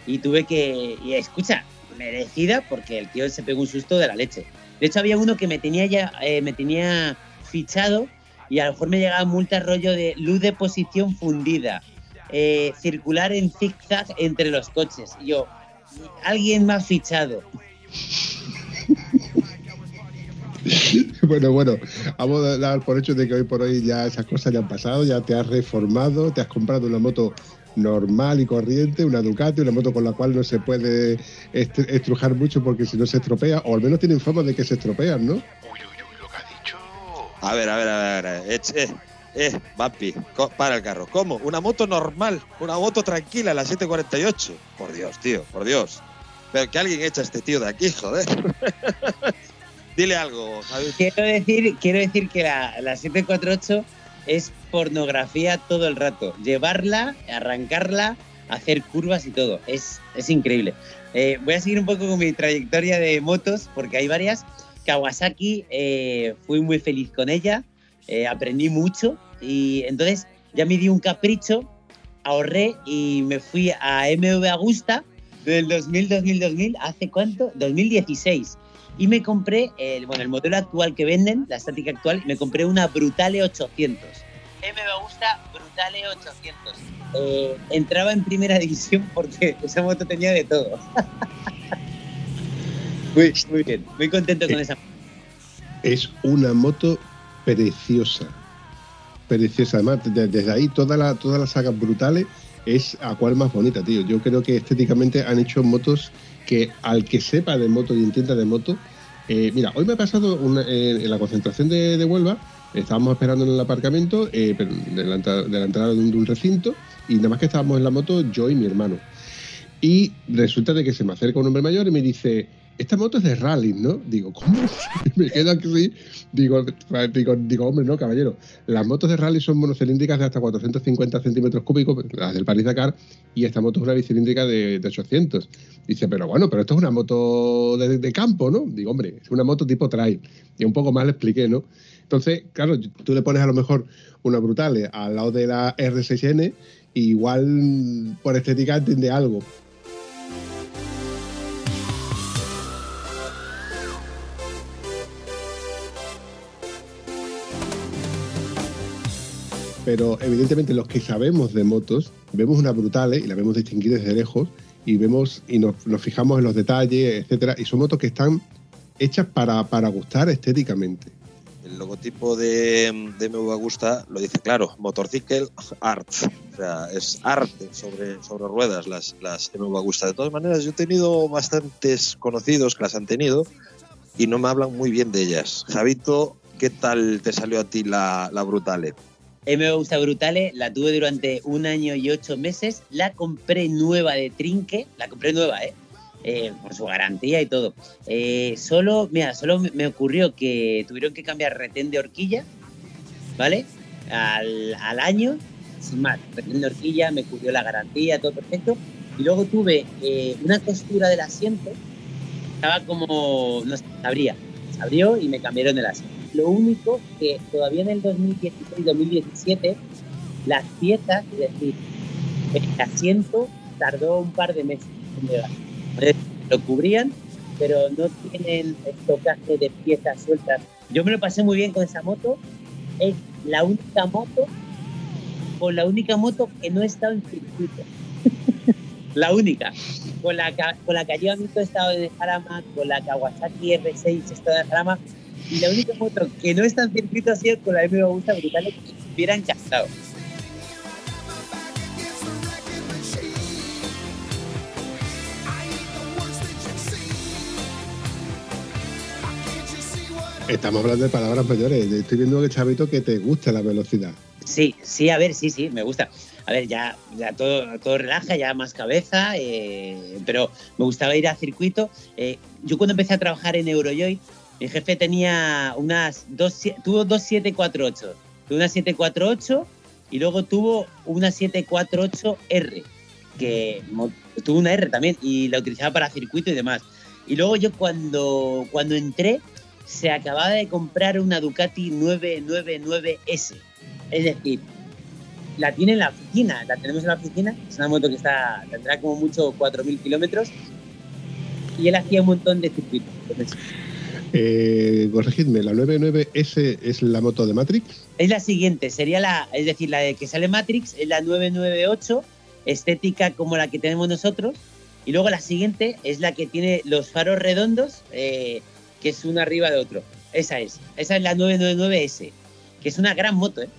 y tuve que, y escucha, merecida porque el tío se pegó un susto de la leche. De hecho, había uno que me tenía ya, eh, me tenía fichado y a lo mejor me llegaba multa rollo de luz de posición fundida, eh, circular en zigzag entre los coches. Y yo, alguien ha fichado. Bueno, bueno, vamos a dar por hecho de que hoy por hoy ya esas cosas ya han pasado, ya te has reformado, te has comprado una moto normal y corriente, una Ducati, una moto con la cual no se puede est- estrujar mucho porque si no se estropea, o al menos tienen fama de que se estropean, ¿no? Uy, uy, uy, lo que ha dicho. A ver, a ver, a ver, a ver. Eh, eh, eh, Vampi, co- para el carro. ¿Cómo? Una moto normal, una moto tranquila, la 748. Por Dios, tío, por Dios. Pero que alguien echa a este tío de aquí, joder. Dile algo, Javi. Quiero decir, quiero decir que la, la 748 es pornografía todo el rato. Llevarla, arrancarla, hacer curvas y todo. Es, es increíble. Eh, voy a seguir un poco con mi trayectoria de motos porque hay varias. Kawasaki, eh, fui muy feliz con ella, eh, aprendí mucho y entonces ya me di un capricho, ahorré y me fui a MV Agusta del 2000-2000-2000, ¿hace cuánto? 2016 y me compré el, bueno, el modelo actual que venden, la estática actual, me compré una Brutale 800. Eh, me gusta Brutale 800. Eh, entraba en primera división porque esa moto tenía de todo. muy, muy bien, muy contento con esa Es una moto preciosa. Preciosa. Además, de- desde ahí todas las todas las sagas brutales es a cual más bonita, tío. Yo creo que estéticamente han hecho motos que al que sepa de moto y entienda de moto. eh, mira, hoy me ha pasado eh, en la concentración de, de Huelva. Estábamos esperando en el aparcamiento eh, de, la, entrada- de un recinto y nada más que estábamos en la moto yo y mi hermano. Y resulta de que se me acerca un hombre mayor y me dice, esta moto es de rally, ¿no? Digo, ¿cómo? Me quedo aquí, digo, digo, digo, hombre, no, caballero. Las motos de rally son monocilíndricas de hasta 450 centímetros cúbicos, las del Paris Dakar, y esta moto es una bicilíndrica de, de 800. Dice, pero bueno, pero esto es una moto de, de campo, ¿no? Digo, hombre, es una moto tipo trail. Y un poco más le expliqué, ¿no? Entonces, claro, tú le pones a lo mejor una Brutale al lado de la R6N, y igual por estética entiende algo. Pero evidentemente los que sabemos de motos, vemos una Brutale y la vemos distinguir desde lejos y vemos y nos, nos fijamos en los detalles, etcétera, y son motos que están hechas para, para gustar estéticamente. El logotipo de, de MV Agusta lo dice claro, Motorcycle Art. O sea, es arte sobre, sobre ruedas las, las MV Agusta. De todas maneras, yo he tenido bastantes conocidos que las han tenido y no me hablan muy bien de ellas. Javito, ¿qué tal te salió a ti la, la Brutale? Me gusta Brutale, la tuve durante un año y ocho meses, la compré nueva de trinque, la compré nueva, ¿eh? Eh, por su garantía y todo. Eh, solo, mira, solo me- ocurrió que tuvieron que cambiar retén de horquilla, ¿vale? Al, año, sin más, retén de horquilla, me cubrió la garantía, todo perfecto. Y luego tuve eh, una costura del asiento, estaba como, no sé, se abría, se abrió y me cambiaron el asiento. Lo único que todavía en el 2016-2017 las piezas, es decir, el asiento tardó un par de meses en llegar. Lo cubrían, pero no tienen estocaje de piezas sueltas. Yo me lo pasé muy bien con esa moto. Es la única moto, con la única moto que no he estado en circuito. la única. Con la, con la que yo he estado en Jarama, con la Kawasaki R6 he estado en Jarama, y la única foto que no es tan circuito ha sido con la M me gusta brutal que se hubieran casado. Estamos hablando de palabras mayores. Estoy viendo que Chavito que te gusta la velocidad. Sí, sí, a ver, sí, sí, me gusta. A ver, ya, ya todo, todo relaja, ya más cabeza, eh, pero me gustaba ir a circuito. Eh, yo cuando empecé a trabajar en Eurojoy, mi jefe tenía unas dos, tuvo dos 748. Tuvo una 748 y luego tuvo una 748R, que tuvo una R también y la utilizaba para circuito y demás. Y luego yo cuando, cuando entré, se acababa de comprar una Ducati 999S. Es decir, la tiene en la oficina, la tenemos en la oficina. Es una moto que está, tendrá como mucho 4.000 kilómetros. Y él hacía un montón de circuitos. Eh, corregidme, ¿la 99S es la moto de Matrix? es la siguiente, sería la, es decir, la de que sale Matrix, es la 998, estética como la que tenemos nosotros. Y luego la siguiente es la que tiene los faros redondos, eh, que es uno arriba de otro. Esa es, esa es la 999S, que es una gran moto, ¿eh?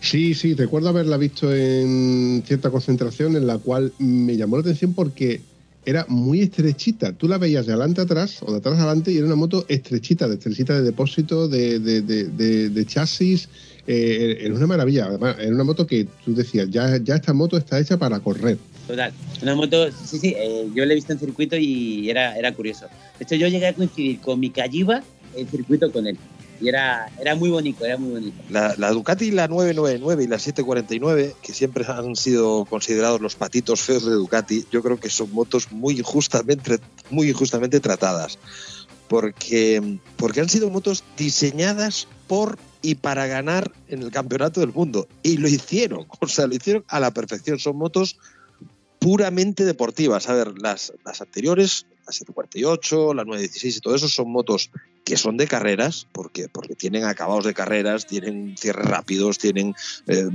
Sí, sí, recuerdo haberla visto en cierta concentración en la cual me llamó la atención porque era muy estrechita. Tú la veías de adelante a atrás o de atrás adelante y era una moto estrechita, de estrechita de depósito, de, de, de- de- de chasis. Eh, era una maravilla. Además, era una moto que tú decías, ya, ya esta moto está hecha para correr. Total. Una moto, sí, sí, eh, yo la he visto en circuito y era, era curioso. De hecho, yo llegué a coincidir con mi Calliva en circuito con él. Y era, era muy bonito, era muy bonito. La, la Ducati, la 999 y la 749, que siempre han sido considerados los patitos feos de Ducati, yo creo que son motos muy injustamente, muy injustamente tratadas. Porque, porque han sido motos diseñadas por y para ganar en el campeonato del mundo. Y lo hicieron, o sea, lo hicieron a la perfección. Son motos puramente deportivas. A ver, las, las anteriores, la 748, la 916 y todo eso son motos que son de carreras, porque, porque tienen acabados de carreras, tienen cierres rápidos, tienen eh,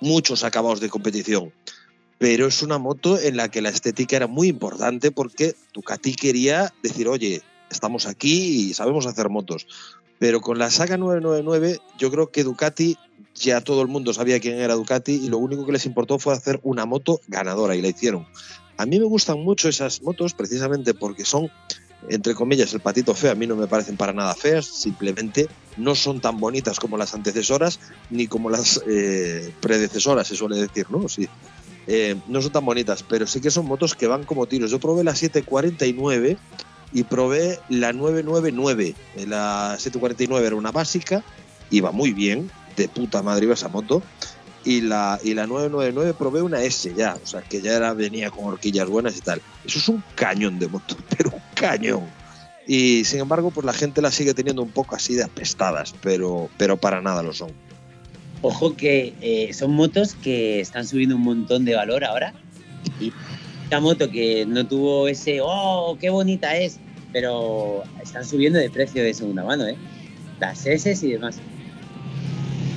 muchos acabados de competición. Pero es una moto en la que la estética era muy importante porque Ducati quería decir, oye, estamos aquí y sabemos hacer motos. Pero con la saga 999 yo creo que Ducati, ya todo el mundo sabía quién era Ducati y lo único que les importó fue hacer una moto ganadora y la hicieron. A mí me gustan mucho esas motos precisamente porque son entre comillas, el patito feo, a mí no me parecen para nada feas, simplemente no son tan bonitas como las antecesoras ni como las eh, predecesoras, se suele decir, ¿no? Sí. Eh, no son tan bonitas, pero sí que son motos que van como tiros. Yo probé la 749 y probé la 999. Eh, La 749 era una básica, iba muy bien, de puta madre iba esa moto. Y la, y la 999 probé una S ya, o sea, que ya era, venía con horquillas buenas y tal. Eso es un cañón de moto, pero un cañón. Y sin embargo, pues la gente la sigue teniendo un poco así de apestadas, pero, pero para nada lo son. Ojo que eh, son motos que están subiendo un montón de valor ahora. Y esta moto que no tuvo ese, oh, qué bonita es, pero están subiendo de precio de segunda mano, ¿eh? Las S y demás.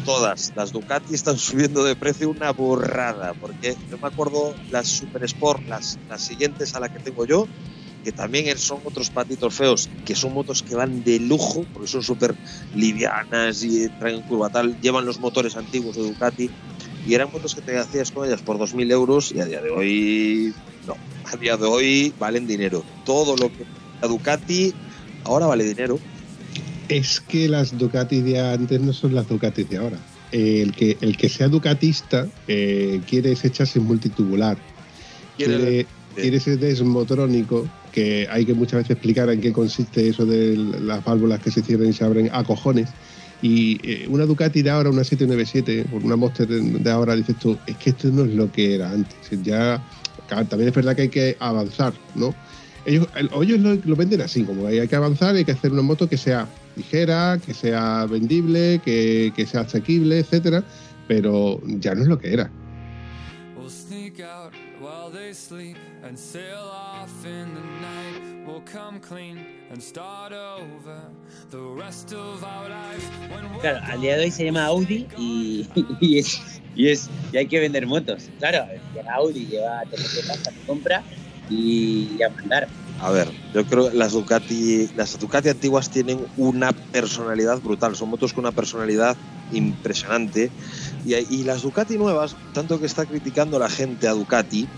Todas, las Ducati están subiendo de precio una burrada, porque yo me acuerdo las Super Sport, las, las siguientes a la que tengo yo, que también son otros patitos feos, que son motos que van de lujo, porque son súper livianas y traen curva tal, llevan los motores antiguos de Ducati, y eran motos que te hacías con ellas por 2.000 euros y a día de hoy, no, a día de hoy valen dinero. Todo lo que la Ducati ahora vale dinero. Es que las Ducati de antes no son las Ducati de ahora. El, que, el que sea ducatista eh, quiere ese chasis multitubular, Quiere- quiere, quiere ese desmotrónico, que hay que muchas veces explicar en qué consiste eso de las válvulas que se cierran y se abren a cojones. Y eh, una Ducati de ahora, una 797, o una Monster de ahora, dices tú, es que esto no es lo que era antes. Ya, también es verdad que hay que avanzar, ¿no? Ellos, el- ellos lo, lo venden así, como hay, hay que avanzar, hay que hacer una moto que sea ligera, que sea vendible, que, que sea asequible, etcétera, pero ya no es lo que era. We'll sneak out while they sleep and sail off in the night. We'll come clean and start over the rest of our life. When we're Claro, al día de hoy se llama Audi y, y es, y es y hay que vender motos. Claro, Audi, lleva te mete pasta, te compra y a mandar. A ver, yo creo que las Ducati, las Ducati antiguas tienen una personalidad brutal, son motos con una personalidad impresionante. Y, y las Ducati nuevas, tanto que está criticando la gente a Ducati,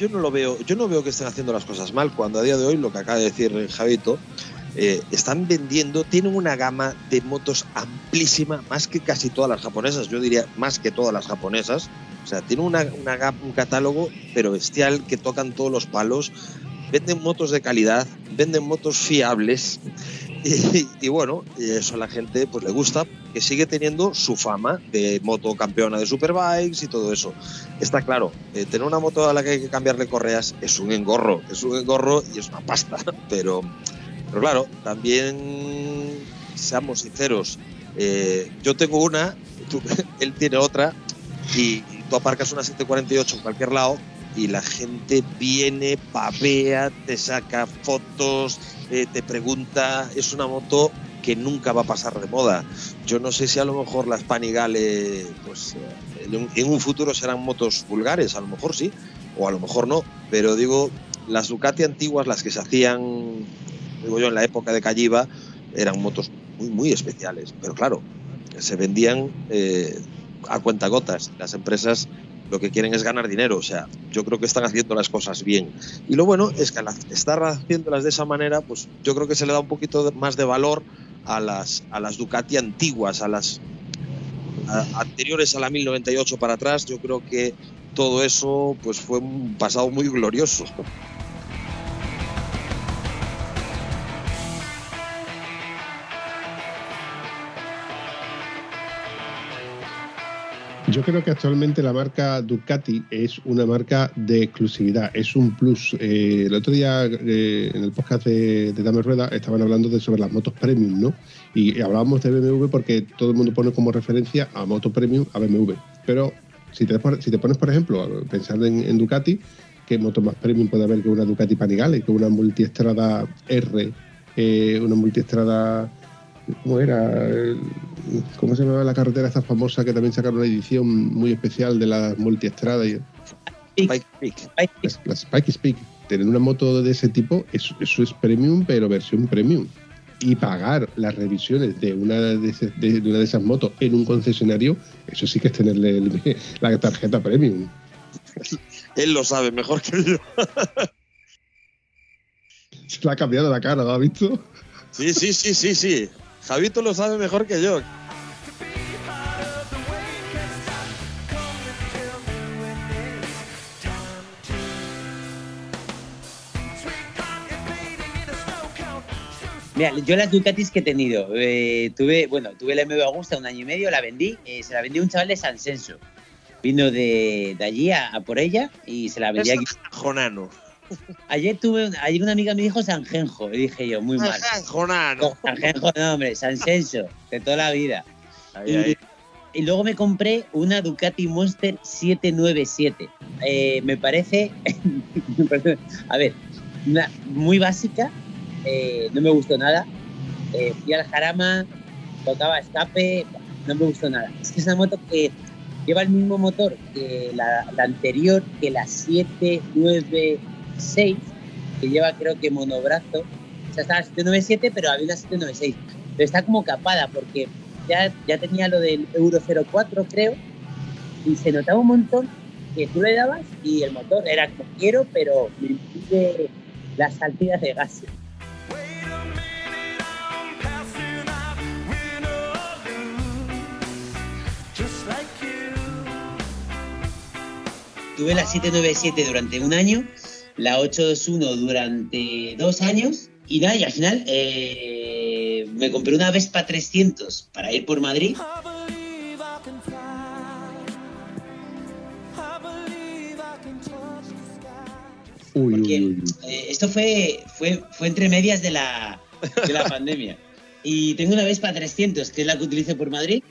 yo no lo veo, yo no veo que estén haciendo las cosas mal, cuando a día de hoy lo que acaba de decir Javito, eh, están vendiendo, tienen una gama de motos amplísima, más que casi todas las japonesas, yo diría más que todas las japonesas. O sea, tienen una, una un catálogo, pero bestial, que tocan todos los palos. Venden motos de calidad, venden motos fiables. Y, y bueno, eso a la gente pues le gusta, que sigue teniendo su fama de moto campeona de superbikes y todo eso. Está claro, eh, tener una moto a la que hay que cambiarle correas es un engorro, es un engorro y es una pasta, pero, pero claro, también seamos sinceros, eh, yo tengo una, él tiene otra y, y tú aparcas una 748 en cualquier lado y la gente viene, papea, te saca fotos, eh, te pregunta, es una moto que nunca va a pasar de moda. Yo no sé si a lo mejor las Panigale, pues eh, en un- en un futuro serán motos vulgares, a lo mejor sí, o a lo mejor no, pero digo, las Ducati antiguas, las que se hacían, digo yo, en la época de Calliva, eran motos muy, muy especiales, pero claro, se vendían eh, a cuentagotas. Las empresas lo que quieren es ganar dinero, o sea, yo creo que están haciendo las cosas bien. Y lo bueno es que al estar haciéndolas de esa manera, pues yo creo que se le da un poquito más de valor a las, a las Ducati antiguas, a las a- anteriores a la 1098 para atrás, yo creo que todo eso pues fue un pasado muy glorioso. Creo que actualmente la marca Ducati es una marca de exclusividad, es un plus. Eh, el otro día eh, en el podcast de, de Dame Rueda estaban hablando de sobre las motos premium, ¿no? Y hablábamos de BMW porque todo el mundo pone como referencia a moto premium a BMW. Pero si te, si te pones, por ejemplo, a pensar en, en Ducati, ¿qué moto más premium puede haber que una Ducati Panigale, que una multiestrada R, eh, una multiestrada ¿Cómo era? ¿Cómo se llamaba la carretera esta famosa que también sacaron una edición muy especial de la multiestrada? Y, Spike Peak. Las Spike Speak. Tener una moto de ese tipo, eso, eso es premium, pero versión premium. Y pagar las revisiones de una de, ese- de- de una de esas motos en un concesionario, eso sí que es tenerle el- la tarjeta premium. Él lo sabe mejor que yo. Se le ha cambiado la cara, ¿lo has visto? Sí, sí, sí, sí, sí. Javito lo sabe mejor que yo. Mira, yo las Ducatis que he tenido, eh, tuve, bueno, tuve la MV Augusta un año y medio, la vendí, eh, se la vendí a un chaval de San Senso. Vino de, de allí a, a por ella y se la vendí aquí. Jonano. Ayer tuve, un- ayer una amiga me dijo Sanjenjo, y dije yo, muy mal. Jonano. Sanjenjo, no, hombre, San Senso, de toda la vida. Ahí, Y, ahí. y luego me compré una Ducati Monster 797. Eh, me parece, a ver, una muy básica, eh, no me gustó nada. Eh, fui al jarama, tocaba escape, no me gustó nada. Es que es una moto que lleva el mismo motor que la, la anterior, que la 796, que lleva creo que monobrazo. O sea, estaba la 797, pero había una 796. Pero está como capada porque ya, ya tenía lo del Euro 04, creo, y se notaba un montón que tú le dabas y el motor era como quiero, pero me impide la salida de gases. Tuve la 797 durante un año, la 821 durante dos años y nada, y al final eh, me compré una Vespa 300 para ir por Madrid. Uy, Porque- uy, uy. Eh, esto fue, fue, fue entre medias de la, de la pandemia. Y tengo una Vespa 300, que es la que utilizo por Madrid.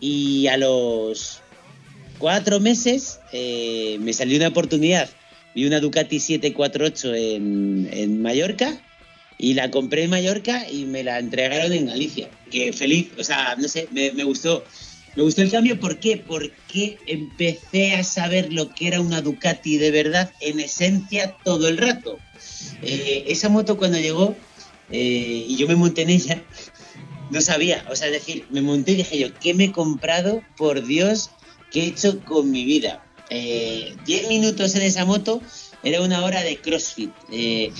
Y a los cuatro meses eh, me salió una oportunidad. Vi una Ducati 748 en, en Mallorca y la compré en Mallorca y me la entregaron en Galicia. Que feliz, o sea, no sé, me, me gustó. Me gustó el cambio, ¿por qué? Porque empecé a saber lo que era una Ducati de verdad, en esencia, todo el rato. Eh, esa moto cuando llegó eh, y yo me monté en ella, no sabía, o sea, decir, me monté y dije yo, ¿qué me he comprado? Por Dios, ¿qué he hecho con mi vida? Eh, minutos en esa moto era una hora de CrossFit. Eh,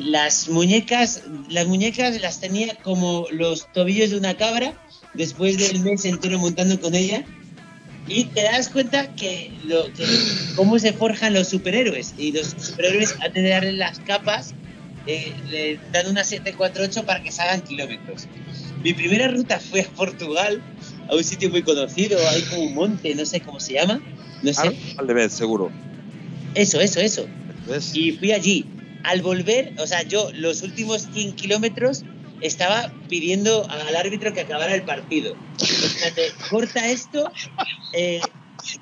las muñecas, las muñecas las tenía como los tobillos de una cabra después del mes entero montando con ella. Y te das cuenta que, cómo se forjan los superhéroes. Y los superhéroes, antes de darle las capas, eh, le dan una 748 para que salgan kilómetros. Mi primera ruta fue a Portugal, a un sitio muy conocido, hay como un monte, no sé cómo se llama. No sé. Al de vez, seguro. Eso, eso, eso. ¿Ves? Y fui allí. Al volver, o sea, yo los últimos 100 kilómetros estaba pidiendo al árbitro que acabara el partido. Fíjate, corta esto, eh,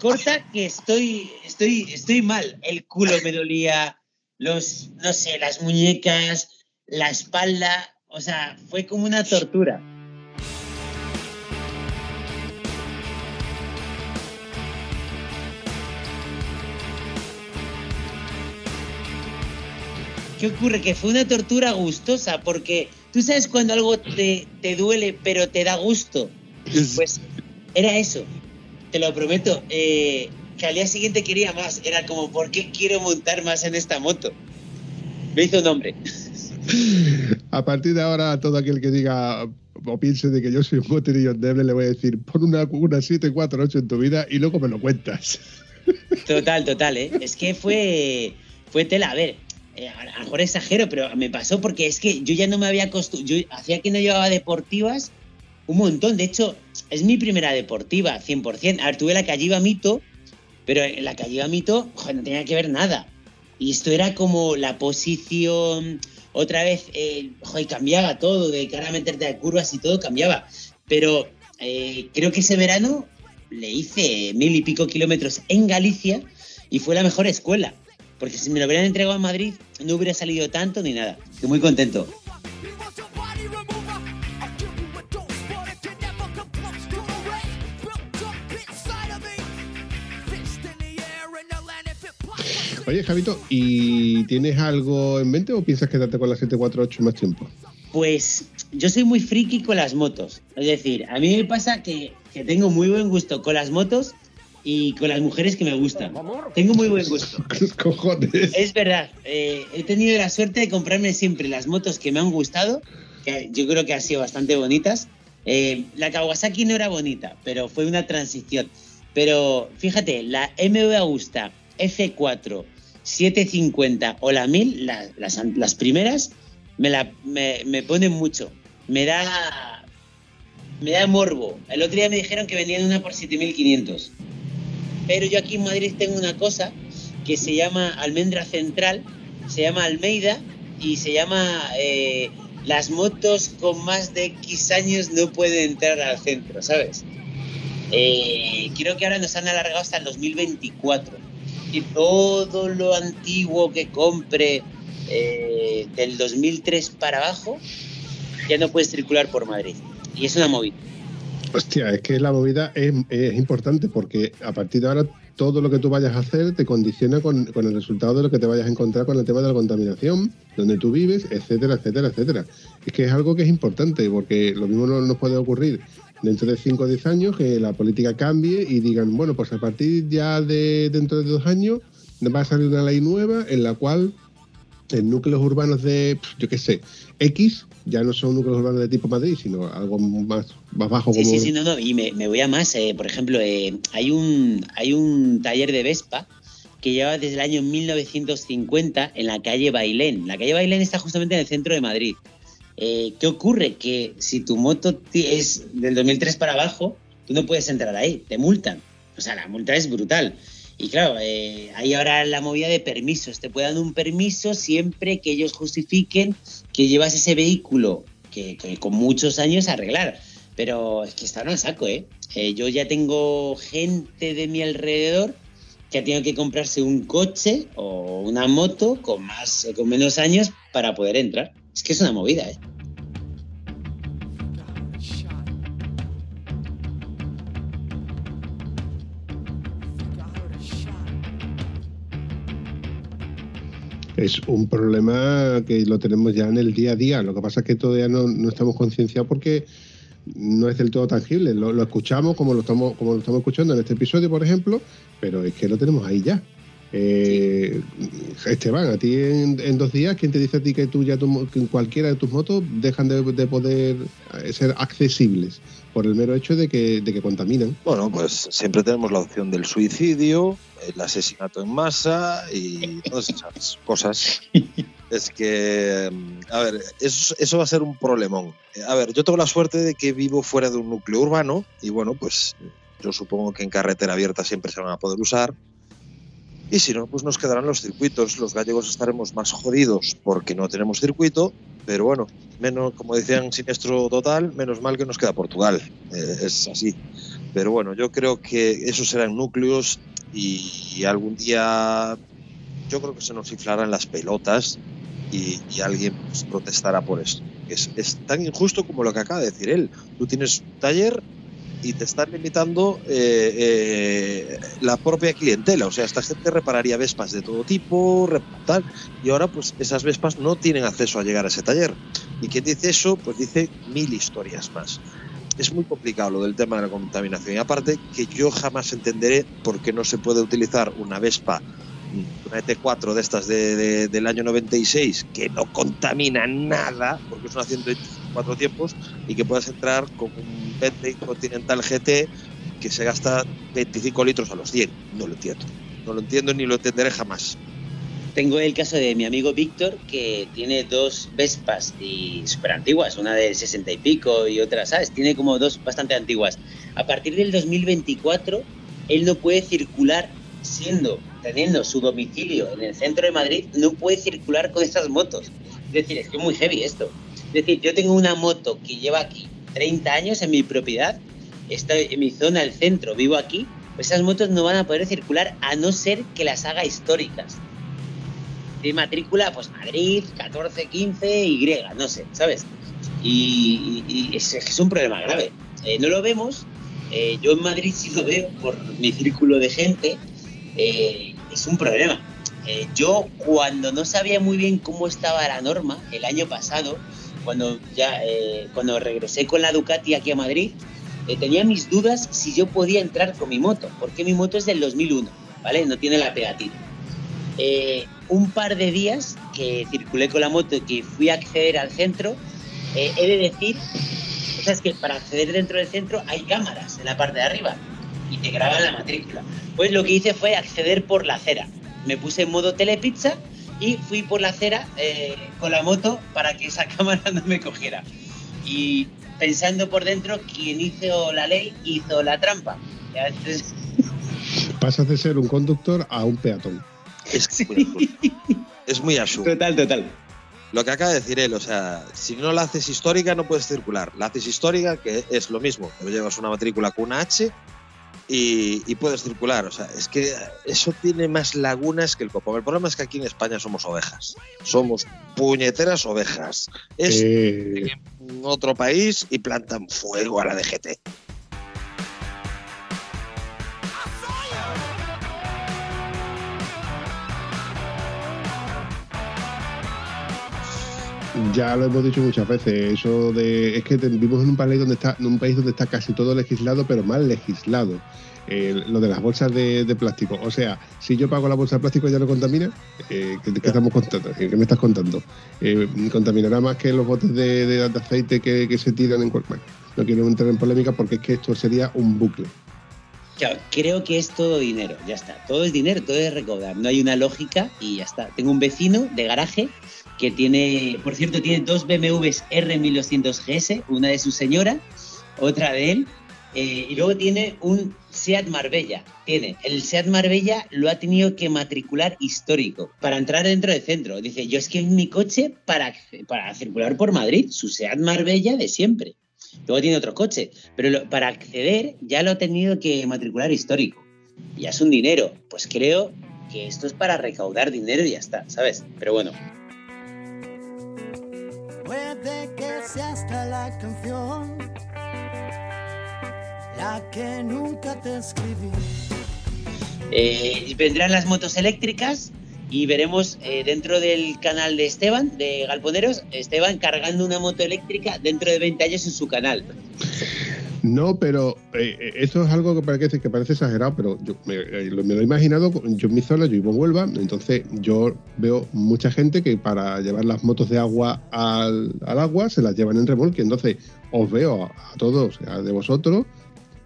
corta que estoy, estoy, estoy mal. El culo me dolía, los, no sé, las muñecas, la espalda, o sea, fue como una tortura. ¿Qué ocurre? Que fue una tortura gustosa, porque tú sabes cuando algo te, te duele, pero te da gusto. Pues era eso, te lo prometo. eh, que al día siguiente quería más. Era como, ¿por qué quiero montar más en esta moto? Me hizo un hombre. A partir de ahora, a todo aquel que diga o piense de que yo soy un moterillo endeble, le voy a decir, pon una, una 748 en tu vida y luego me lo cuentas. Total, total, ¿eh? Es que fue, fue tela. A ver, eh, a lo mejor exagero, pero me pasó porque es que yo ya no me había acostumbrado. Yo hacía que no llevaba deportivas un montón. De hecho, es mi primera deportiva, 100%. A ver, tuve la Calliva Mito, pero en la Calliva Mito, joder, no tenía que ver nada. Y esto era como la posición. Otra vez, eh, joder, cambiaba todo, de cara a meterte a curvas y todo cambiaba. Pero eh, creo que ese verano le hice mil y pico kilómetros en Galicia y fue la mejor escuela. Porque si me lo hubieran entregado en Madrid, no hubiera salido tanto ni nada. Estoy muy contento. Oye, Javito, ¿y tienes algo en mente o piensas quedarte con la 748 más tiempo? Pues yo soy muy friki con las motos. Es decir, a mí me pasa que, que tengo muy buen gusto con las motos y con las mujeres que me gustan. Tengo muy buen gusto. Cojones. Es verdad, eh, he tenido la suerte de comprarme siempre las motos que me han gustado, que yo creo que han sido bastante bonitas. Eh, la Kawasaki no era bonita, pero fue una transición. Pero fíjate, la MV Agusta F4 750 o la 1000, la- las, las primeras, me, la, me, me ponen mucho. Me da, me da morbo. El otro día me dijeron que vendían una por 7500. Pero yo aquí en Madrid tengo una cosa que se llama Almendra Central, se llama Almeida y se llama eh, Las motos con más de X años no pueden entrar al centro, ¿sabes? Eh, creo que ahora nos han alargado hasta el 2024. Y todo lo antiguo que compre eh, del 2003 para abajo ya no puedes circular por Madrid. Y es una movida. Hostia, es que la movida es, importante porque a partir de ahora todo lo que tú vayas a hacer te condiciona con, el resultado de lo que te vayas a encontrar con el tema de la contaminación, donde tú vives, etcétera, etcétera, etcétera. Es que es algo que es importante porque lo mismo no nos puede ocurrir dentro de 5 o 10 años que la política cambie y digan, bueno, pues a partir ya de dentro de dos años va a salir una ley nueva en la cual en núcleos urbanos de, yo qué sé, X, ya no son núcleos urbanos de tipo Madrid, sino algo más, más bajo Sí, como... sí, sí, no, no. Y me, me voy a más. eh, por ejemplo, eh, hay, un, hay un taller de Vespa que lleva desde el año 1950 en la calle Bailén. La calle Bailén está justamente en el centro de Madrid. Eh, ¿Qué ocurre? Que si tu moto es del 2003 para abajo, tú no puedes entrar ahí, te multan. O sea, la multa es brutal. Y claro, eh, hay ahora la movida de permisos. Te pueden dar un permiso siempre que ellos justifiquen que llevas ese vehículo que, con muchos años arreglar. Pero es que están al saco, ¿eh? Eh, Yo ya tengo gente de mi alrededor que ha tenido que comprarse un coche o una moto con más con menos años para poder entrar. Es que es una movida, ¿eh? Es un problema que lo tenemos ya en el día a día. Lo que pasa es que todavía no, estamos concienciados porque no es del todo tangible. Lo, escuchamos como lo, estamos, como lo estamos escuchando en este episodio, por ejemplo, pero es que lo tenemos ahí ya. Eh, Esteban, a ti en, dos días, ¿quién te dice a ti que tú ya tu que cualquiera de tus motos dejan de, de poder eh, ser accesibles por el mero hecho de que, de que contaminan? Bueno, pues siempre tenemos la opción del suicidio, el asesinato en masa y todas esas cosas. Es que, mm, a ver, eso, eso va a ser un problemón. A ver, yo tengo la suerte de que vivo fuera de un núcleo urbano y bueno, pues yo supongo que en carretera abierta siempre se van a poder usar. Y si no, pues nos quedarán los circuitos. Los gallegos estaremos más jodidos porque no tenemos circuito, pero bueno, menos, como decían, siniestro total, menos mal que nos queda Portugal. Eh, es así. Pero bueno, yo creo que esos serán núcleos y, algún día yo creo que se nos inflarán las pelotas y, y alguien pues, protestará por esto. Es, es tan injusto como lo que acaba de decir él. Tú tienes un taller y te están limitando eh, eh, la propia clientela. O sea, esta gente repararía Vespas de todo tipo, tal, y ahora pues esas Vespas no tienen acceso a llegar a ese taller. Y quien dice eso, pues dice mil historias más. Es muy complicado lo del tema de la contaminación. Y aparte que yo jamás entenderé por qué no se puede utilizar una Vespa, una ET4 de estas de, de- del año 96, que no contamina nada, porque es una 124 tiempos, y que puedas entrar con un Bentley Continental GT que se gasta 25 litros a los 100. No lo entiendo. No lo entiendo ni lo entenderé jamás. Tengo el caso de mi amigo Víctor, que tiene dos Vespas y súper antiguas, una de 60 y pico y otra, ¿sabes? Tiene como dos bastante antiguas. A partir del 2024, él no puede circular siendo, teniendo su domicilio en el centro de Madrid, no puede circular con esas motos. Es decir, es que es muy heavy esto. Es decir, yo tengo una moto que lleva aquí 30 años en mi propiedad, estoy en mi zona, el centro, vivo aquí, pues esas motos no van a poder circular a no ser que las haga históricas de matrícula, pues Madrid, 14, 15, Y, no sé, ¿sabes? Y, y- es, es un problema grave. Eh, no lo vemos, eh, yo en Madrid sí lo veo por mi círculo de gente, eh, es un problema. Eh, yo cuando no sabía muy bien cómo estaba la norma, el año pasado, cuando ya eh, cuando regresé con la Ducati aquí a Madrid, eh, tenía mis dudas si yo podía entrar con mi moto, porque mi moto es del 2001, ¿vale? No tiene la pegatina. Eh, un par de días que circulé con la moto y que fui a acceder al centro, eh, he de decir, o sea, es que para acceder dentro del centro hay cámaras en la parte de arriba y te graban la matrícula. Pues lo que hice fue acceder por la acera. Me puse en modo telepizza y fui por la acera eh, con la moto para que esa cámara no me cogiera. Y pensando por dentro, quien hizo la ley hizo la trampa. Ya, entonces, Pasas de ser un conductor a un peatón. Es muy absurdo. Es muy absurdo. total, total. Lo que acaba de decir él, o sea, si no la haces histórica no puedes circular. La haces histórica, que es lo mismo, pero llevas una matrícula con una H y, y puedes circular. O sea, es que eso tiene más lagunas que el copón. El problema es que aquí en España somos ovejas. Somos puñeteras ovejas. Es Eh, en otro país y plantan fuego a la DGT. Ya lo hemos dicho muchas veces, eso de es que vivimos en un país donde está, en un país donde está casi todo legislado, pero mal legislado. Eh, lo de las bolsas de, plástico. O sea, si yo pago la bolsa de plástico ya no contamina, eh, ¿qué, estamos contando? ¿Qué me estás contando? Eh, contaminará más que los botes de, de- de aceite que, que se tiran en cualquier. no quiero entrar en polémica porque es que esto sería un bucle. Claro, creo que es todo dinero, ya está. Todo es dinero, todo es recaudar. No hay una lógica y ya está. Tengo un vecino de garaje que tiene, por cierto, tiene dos BMWs R1200 GS, una de su señora, otra de él, eh, y luego tiene un Seat Marbella. Tiene, el Seat Marbella lo ha tenido que matricular histórico para entrar dentro del centro. Dice, yo es que es mi coche para, para circular por Madrid, su Seat Marbella de siempre. Luego tiene otro coche, pero lo- para acceder ya lo ha tenido que matricular histórico. Ya es un dinero. Pues creo que esto es para recaudar dinero y ya está, ¿sabes? Pero bueno, Puede que sea hasta la canción la que nunca te escribí. Eh, vendrán las motos eléctricas y veremos eh, dentro del canal de Esteban, de Galponeros, Esteban cargando una moto eléctrica dentro de 20 años en su canal. No, pero eh, eh, eso es algo que parece, que parece exagerado, pero yo me, eh, lo, me lo he imaginado. Yo en mi zona, yo vivo en Huelva, entonces yo veo mucha gente que para llevar las motos de agua al, agua se las llevan en remolque. Entonces os veo a, todos, a de vosotros,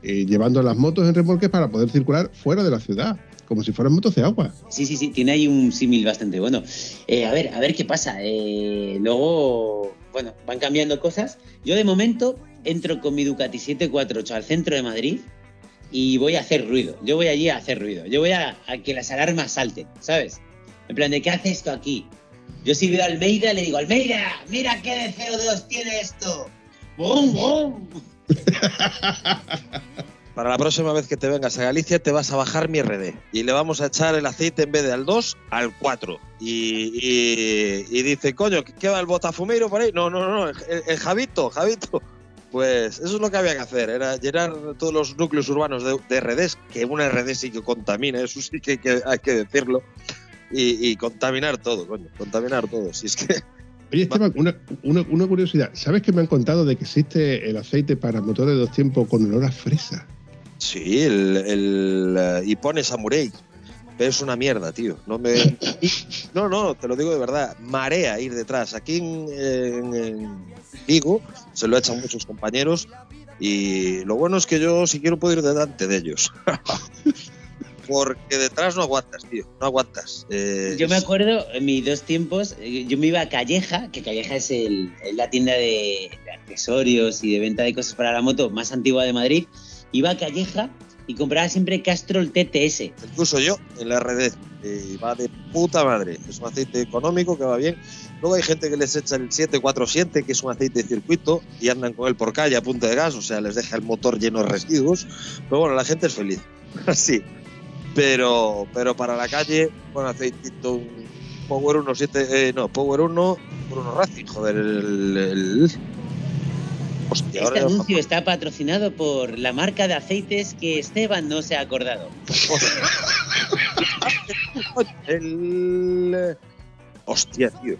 eh, llevando las motos en remolque para poder circular fuera de la ciudad, como si fueran motos de agua. Sí, sí, sí, tiene ahí un símil bastante bueno. Eh, a ver, a ver qué pasa. Eh, luego, bueno, van cambiando cosas. Yo de momento entro con mi Ducati 748 al centro de Madrid y voy a hacer ruido. Yo voy allí a hacer ruido. Yo voy a, que las alarmas salten, ¿sabes? En plan, ¿de qué hace esto aquí? Yo si veo a Almeida le digo, Almeida, mira qué de CO2 tiene esto. ¡Bum, bum! Para la próxima vez que te vengas a Galicia te vas a bajar mi RD y le vamos a echar el aceite en vez de al 2 al 4. Y, y- y dice, coño, ¿qué va el botafumeiro por ahí? No, no, no, el, el Javito, Javito. Pues eso es lo que había que hacer, era llenar todos los núcleos urbanos de, de RDs, que una RD sí que contamina, eso sí que, que hay que decirlo, y, y contaminar todo, coño, contaminar todo. Si es que Oye, Esteban, una, una- una curiosidad. ¿Sabes que me han contado de que existe el aceite para motores de dos tiempos con olor a fresa? Sí, el, el eh, Ipone Samurai. Pero es una mierda, tío. No me. No, no, te lo digo de verdad. Marea ir detrás. Aquí en, en- en Vigo se lo echan muchos compañeros. Y lo bueno es que yo, si quiero, puedo ir delante de ellos. Porque detrás no aguantas, tío. No aguantas. Eh, Yo me acuerdo en mis dos tiempos, eh, yo me iba a Calleja, que Calleja es, el- es la tienda de, de accesorios y de venta de cosas para la moto más antigua de Madrid. Iba a Calleja y compraba siempre Castrol TTS. Incluso yo en la RD. Y va de puta madre. Es un aceite económico que va bien. Luego hay gente que les echa el 747, que es un aceite de circuito, y andan con él por calle a punta de gas, o sea, les deja el motor lleno de residuos. Pero bueno, la gente es feliz. Así. Pero, pero para la calle, con aceitito, un Power 1 7, eh, no, Power 1, Power 1 Racing, joder, el- Hostia, Este anuncio está patrocinado por la marca de aceites que Esteban no se ha acordado. El. Hostia, tío.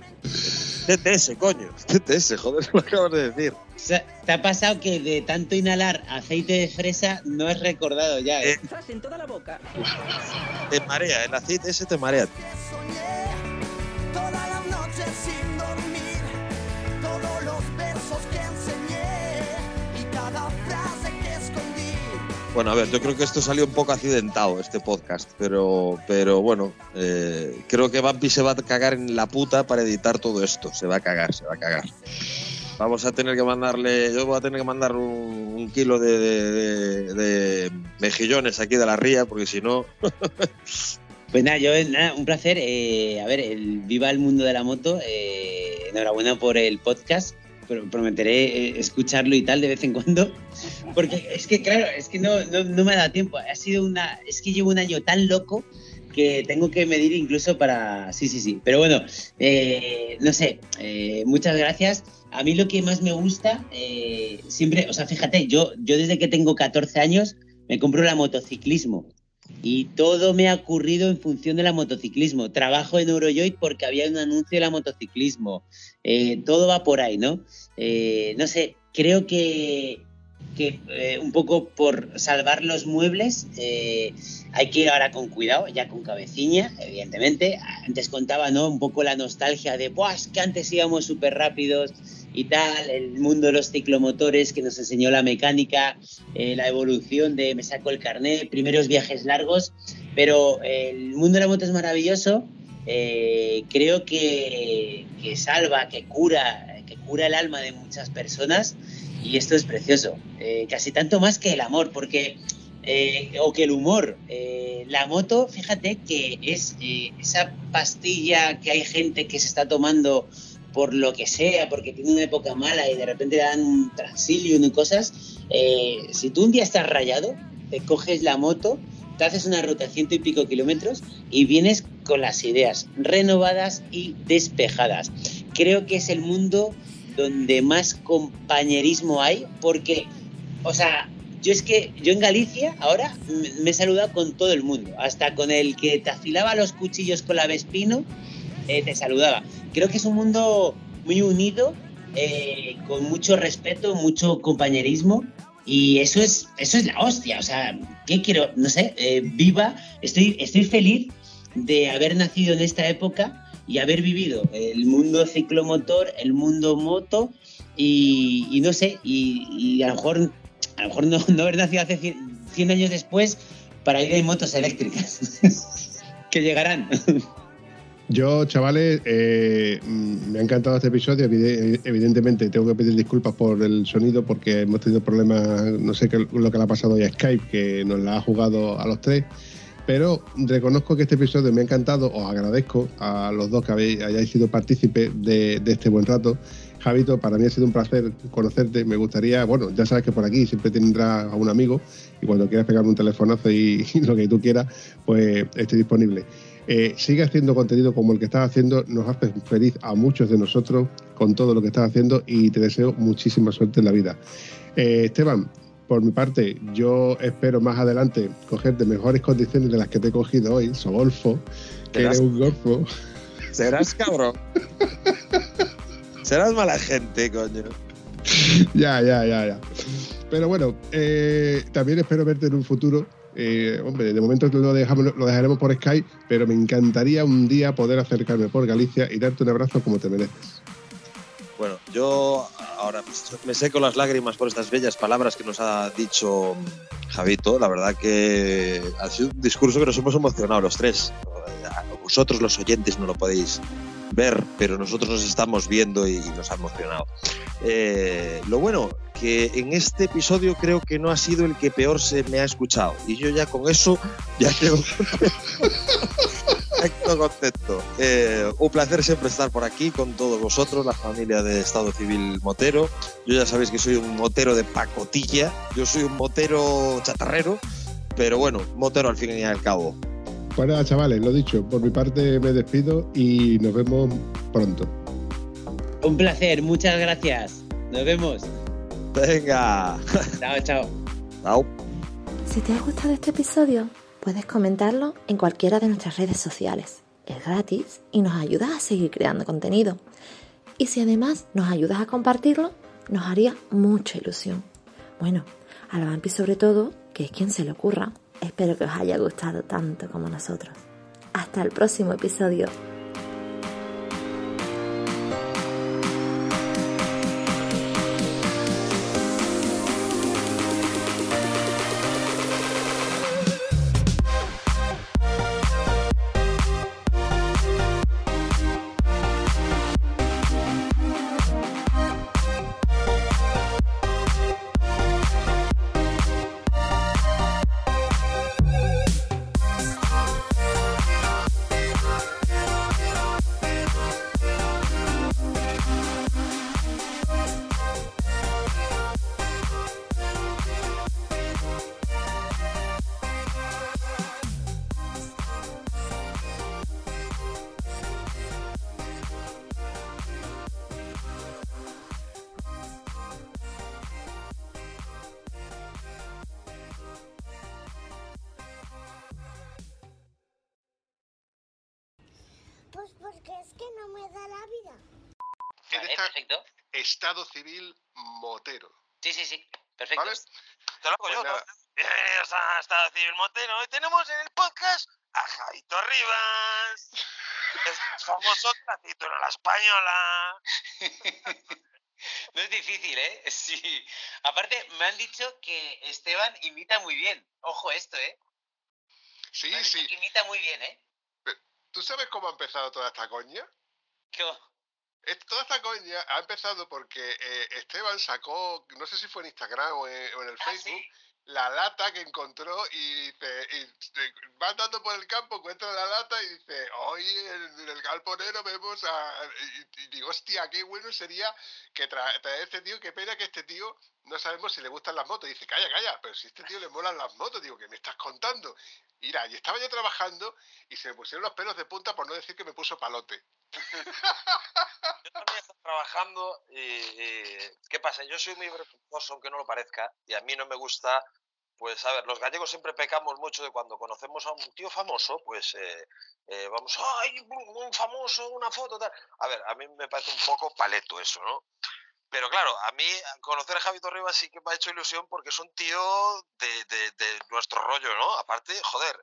TTS, coño. TTS, joder, lo acabas de decir. O sea, te ha pasado que de tanto inhalar aceite de fresa no es recordado ya. ¿eh? Eh, Te marea, el aceite ese te marea. tío. Bueno, a ver, yo creo que esto salió un poco accidentado, este podcast, pero, pero bueno, eh, creo que Bambi se va a cagar en la puta para editar todo esto. Se va a cagar, se va a cagar. Vamos a tener que mandarle, yo voy a tener que mandar un, un kilo de, de- mejillones aquí de la ría, porque si no, Pues nada, yo nada, un placer. eh, a ver, el, viva el mundo de la moto. eh, enhorabuena por el podcast. Prometeré eh, escucharlo y tal de vez en cuando. Porque es que, claro, es que no, no, me ha dado tiempo. Ha sido una. Es que llevo un año tan loco que tengo que medir incluso para. Sí, sí, sí. Pero bueno, eh, no sé. eh, muchas gracias. A mí lo que más me gusta, siempre, o sea, fíjate, yo, yo desde que tengo 14 años me compro la motociclismo y todo me ha ocurrido en función de la motociclismo. Trabajo en Eurojoy porque había un anuncio de la motociclismo. Eh, todo va por ahí, ¿no? Eh, no sé, creo que, que eh, un poco por salvar los muebles hay que ir ahora con cuidado, ya con cabeciña, evidentemente. Antes contaba, ¿no? Un poco la nostalgia de, Buah, que antes íbamos súper rápidos y tal, el mundo de los ciclomotores que nos enseñó la mecánica, la evolución de me saco el carnet, primeros viajes largos, pero el mundo de la moto es maravilloso, eh, creo que, que salva, que cura, que cura el alma de muchas personas y esto es precioso, Eh, casi tanto más que el amor, porque eh, o que el humor. Eh, la moto, fíjate que es eh, esa pastilla que hay gente que se está tomando por lo que sea, porque tiene una época mala y de repente dan un transilium y cosas. eh, si tú un día estás rayado, te coges la moto, te haces una ruta ciento y pico kilómetros y vienes con las ideas renovadas y despejadas. Creo que es el mundo donde más compañerismo hay, porque, o sea, yo es que yo en Galicia ahora me- he saludado con todo el mundo, hasta con el que te afilaba los cuchillos con la Vespino, eh, te saludaba. Creo que es un mundo muy unido, eh, con mucho respeto, mucho compañerismo Y eso es, eso es la hostia. O sea, ¿qué quiero? No sé, eh, viva. Estoy, estoy feliz de haber nacido en esta época y haber vivido el mundo ciclomotor, el mundo moto y, no sé, y, a lo mejor, a lo mejor no, no haber nacido hace 100, 100 años después para ir en motos eléctricas. que llegarán. Yo, chavales, eh, me ha encantado este episodio. Evide- Evidentemente, tengo que pedir disculpas por el sonido porque hemos tenido problemas, no sé qué lo que le ha pasado hoy a Skype, que nos la ha jugado a los tres. Pero reconozco que este episodio me ha encantado. Os agradezco a los dos que hayáis sido partícipes de, este buen rato. Javito, para mí ha sido un placer conocerte. Me gustaría, bueno, ya sabes que por aquí siempre tendrás a un amigo y cuando quieras pegarme un telefonazo y, lo que tú quieras, pues estoy disponible. Eh, sigue haciendo contenido como el que estás haciendo, nos hace feliz a muchos de nosotros con todo lo que estás haciendo y te deseo muchísima suerte en la vida. Eh, Esteban, por mi parte, yo espero más adelante cogerte mejores condiciones de las que te he cogido hoy, so golfo, que eres un golfo. Serás cabrón. Serás mala gente, coño. ya, ya, ya, ya. Pero bueno, eh, también espero verte en un futuro. Eh, hombre, de momento lo, dejamos, lo dejaremos por Skype, pero me encantaría un día poder acercarme por Galicia y darte un abrazo como te mereces. Bueno, yo ahora me seco las lágrimas por estas bellas palabras que nos ha dicho Javito. La verdad que ha sido un discurso que nos hemos emocionado los tres. Vosotros los oyentes no lo podéis ver, pero nosotros nos estamos viendo y, nos ha emocionado. Eh, lo bueno, que en este episodio creo que no ha sido el que peor se me ha escuchado. Y yo ya con eso ya creo Perfecto concepto. Eh, un placer siempre estar por aquí con todos vosotros, la familia de Estado Civil Motero. Yo ya sabéis que soy un motero de pacotilla, yo soy un motero chatarrero, pero bueno, motero al fin y al cabo. Pues nada, chavales, lo dicho, por mi parte me despido y nos vemos pronto. Un placer, muchas gracias. Nos vemos. Venga, Chao, chao. chao. Si te ha gustado este episodio, puedes comentarlo en cualquiera de nuestras redes sociales. Es gratis y nos ayudas a seguir creando contenido. Y si además nos ayudas a compartirlo, nos haría mucha ilusión. Bueno, a la Vampi sobre todo, que es quien se le ocurra, espero que os haya gustado tanto como nosotros. Hasta el próximo episodio. Estado civil motero. Sí, sí, sí. Perfecto. ¿Vale? Te lo hago Pues yo. nada. Bienvenidos a Estado Civil Motero. Hoy tenemos en el podcast a Javito Rivas. Es famoso gracito en la española. No es difícil, ¿eh? Sí. Aparte, me han dicho que Esteban imita muy bien. Ojo esto, ¿eh? Sí, Me han dicho sí. que imita muy bien, ¿eh? ¿Tú sabes cómo ha empezado toda esta coña? ¿Qué- Es- Toda esta coña ha empezado porque eh, Esteban sacó, no sé si fue en Instagram o en, o en el Ah, Facebook, sí. la lata que encontró y dice, y va andando por el campo, encuentra la lata y dice, hoy en, en el galponero vemos a... Y, y digo, hostia, qué bueno sería que tra- traer este tío, qué pena que este tío no sabemos si le gustan las motos. Y dice, calla, calla, pero si a este tío le molan las motos, digo, ¿qué me estás contando? Mira, y estaba yo trabajando y se me pusieron los pelos de punta por no decir que me puso palote. Yo también estoy trabajando y, ¿qué pasa? Yo soy muy vergonzoso, aunque no lo parezca, y a mí no me gusta, pues a ver, los gallegos siempre pecamos mucho de cuando conocemos a un tío famoso, pues eh, eh, vamos, ¡ay, un famoso, una foto, tal! A ver, a mí me parece un poco paleto eso, ¿no? Pero claro, a mí conocer a Javi Torribas sí que me ha hecho ilusión porque es un tío de- de nuestro rollo, ¿no? Aparte, joder,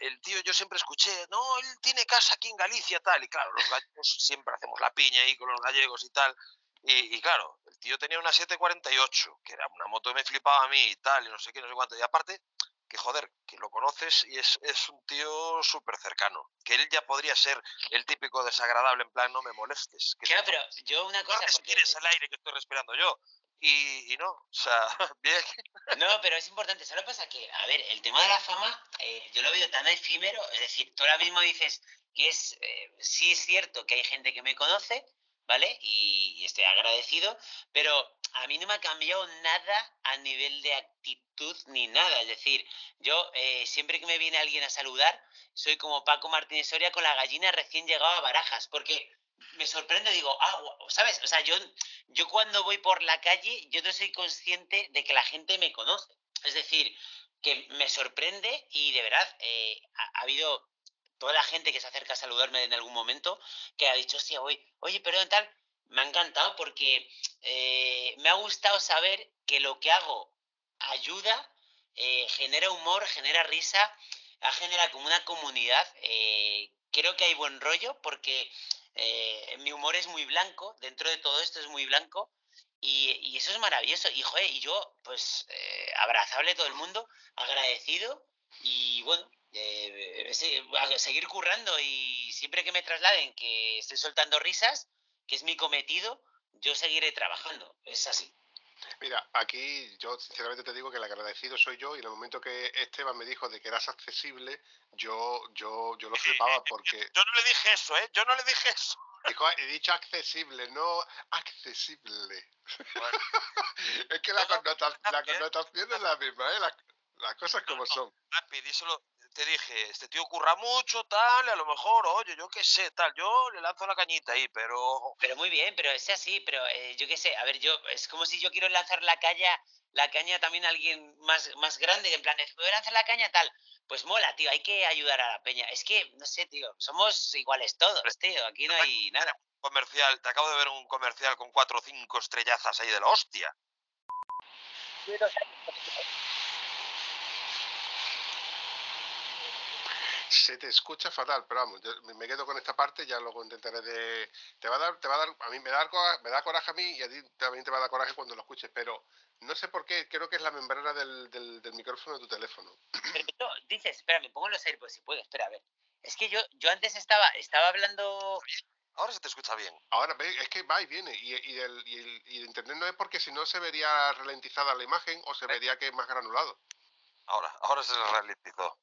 el tío yo siempre escuché, no, él tiene casa aquí en Galicia, tal, y claro, los gallegos siempre hacemos la piña ahí con los gallegos y tal. Y, y claro, el tío tenía una 748, que era una moto que me flipaba a mí y tal, y no sé qué, no sé cuánto. Y aparte, que joder, que lo conoces y es, es un tío súper cercano. Que él ya podría ser el típico desagradable, en plan, no me molestes. Que Claro, pero yo una no cosa... porque- respires el aire que estoy respirando yo. Y, no, o sea, bien. No, pero es importante. ¿Sabes lo que pasa? Que, a ver, el tema de la fama, eh, yo lo veo tan efímero. Es decir, tú ahora mismo dices que es, eh, sí es cierto que hay gente que me conoce, ¿vale? Y, y estoy agradecido, pero a mí no me ha cambiado nada a nivel de actitud ni nada. Es decir, yo eh, siempre que me viene alguien a saludar, soy como Paco Martínez Soria con la gallina recién llegado a Barajas, porque me sorprende, digo, ah, ¿sabes? O sea, yo, yo cuando voy por la calle, yo no soy consciente de que la gente me conoce. Es decir, que me sorprende y de verdad, eh, ha, ha habido toda la gente que se acerca a saludarme en algún momento que ha dicho, hostia, oye, oye, perdón, tal, me ha encantado porque eh, me ha gustado saber que lo que hago ayuda, eh, genera humor, genera risa, ha como una comunidad. creo que hay buen rollo porque eh, mi humor es muy blanco, dentro de todo esto es muy blanco. Y, eso es maravilloso. Y, joder, y yo, pues, eh, abrazable todo el mundo, agradecido. Y bueno, eh, a seguir currando. Y siempre que me trasladen que estoy soltando risas, que es mi cometido, yo seguiré trabajando. Es así. Mira, aquí yo sinceramente te digo que el agradecido soy yo y en el momento que Esteban me dijo de que eras accesible, yo yo yo lo flipaba porque Yo no le dije eso, ¿eh? Yo no le dije eso. dijo, he dicho accesible, no accesible. es que la, connota- la connotación es la misma, ¿eh? Las, las cosas como son. Papi, díselo. Te dije, este tío curra mucho, tal, y a lo mejor, oye, yo qué sé, tal, yo le lanzo la cañita ahí, pero Pero muy bien, pero es así, pero eh, yo qué sé, a ver, yo, es como si yo quiero lanzar la caña, la caña también a alguien más, más grande, en plan, de, ¿puedo lanzar la caña tal? Pues mola, tío, hay que ayudar a la peña. Es que, no sé, tío, somos iguales todos, tío, aquí no hay nada. comercial, te acabo de ver un comercial con cuatro o cinco estrellazas ahí de la hostia. Se te escucha fatal, pero vamos, yo me quedo con esta parte, ya luego intentaré de... Te va a dar, te va a dar, a mí me da, cora- me da coraje a mí y a ti también te va a dar coraje cuando lo escuches, pero no sé por qué, creo que es la membrana del, del, del micrófono de tu teléfono. Pero yo, dices, espera, me pongo los AirPods si puedo, espera, a ver. Es que yo, yo antes estaba, estaba hablando... Ahora se te escucha bien. Ahora, ve, es que va y viene, y, y, el, y, el, y el internet no es porque si no se vería ralentizada la imagen o se vería que es más granulado. Ahora, ahora se ralentizó.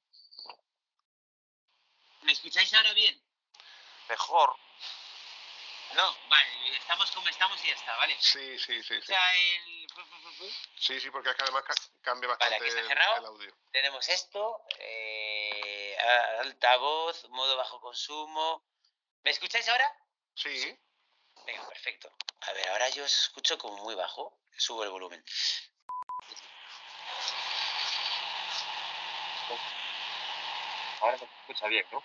¿Me escucháis ahora bien? Mejor. No, vale, estamos como estamos y ya está, ¿vale? Sí, sí, sí, O sí. sea, el... pu, pu. Sí, sí, porque es que además ca- cambia Vale, bastante aquí está el, cerrado. el audio. Tenemos esto, eh, altavoz, modo bajo consumo. ¿Me escucháis ahora? Sí, Venga, perfecto. A ver, ahora yo os escucho como muy bajo. Subo el volumen. Ahora se escucha bien, ¿no?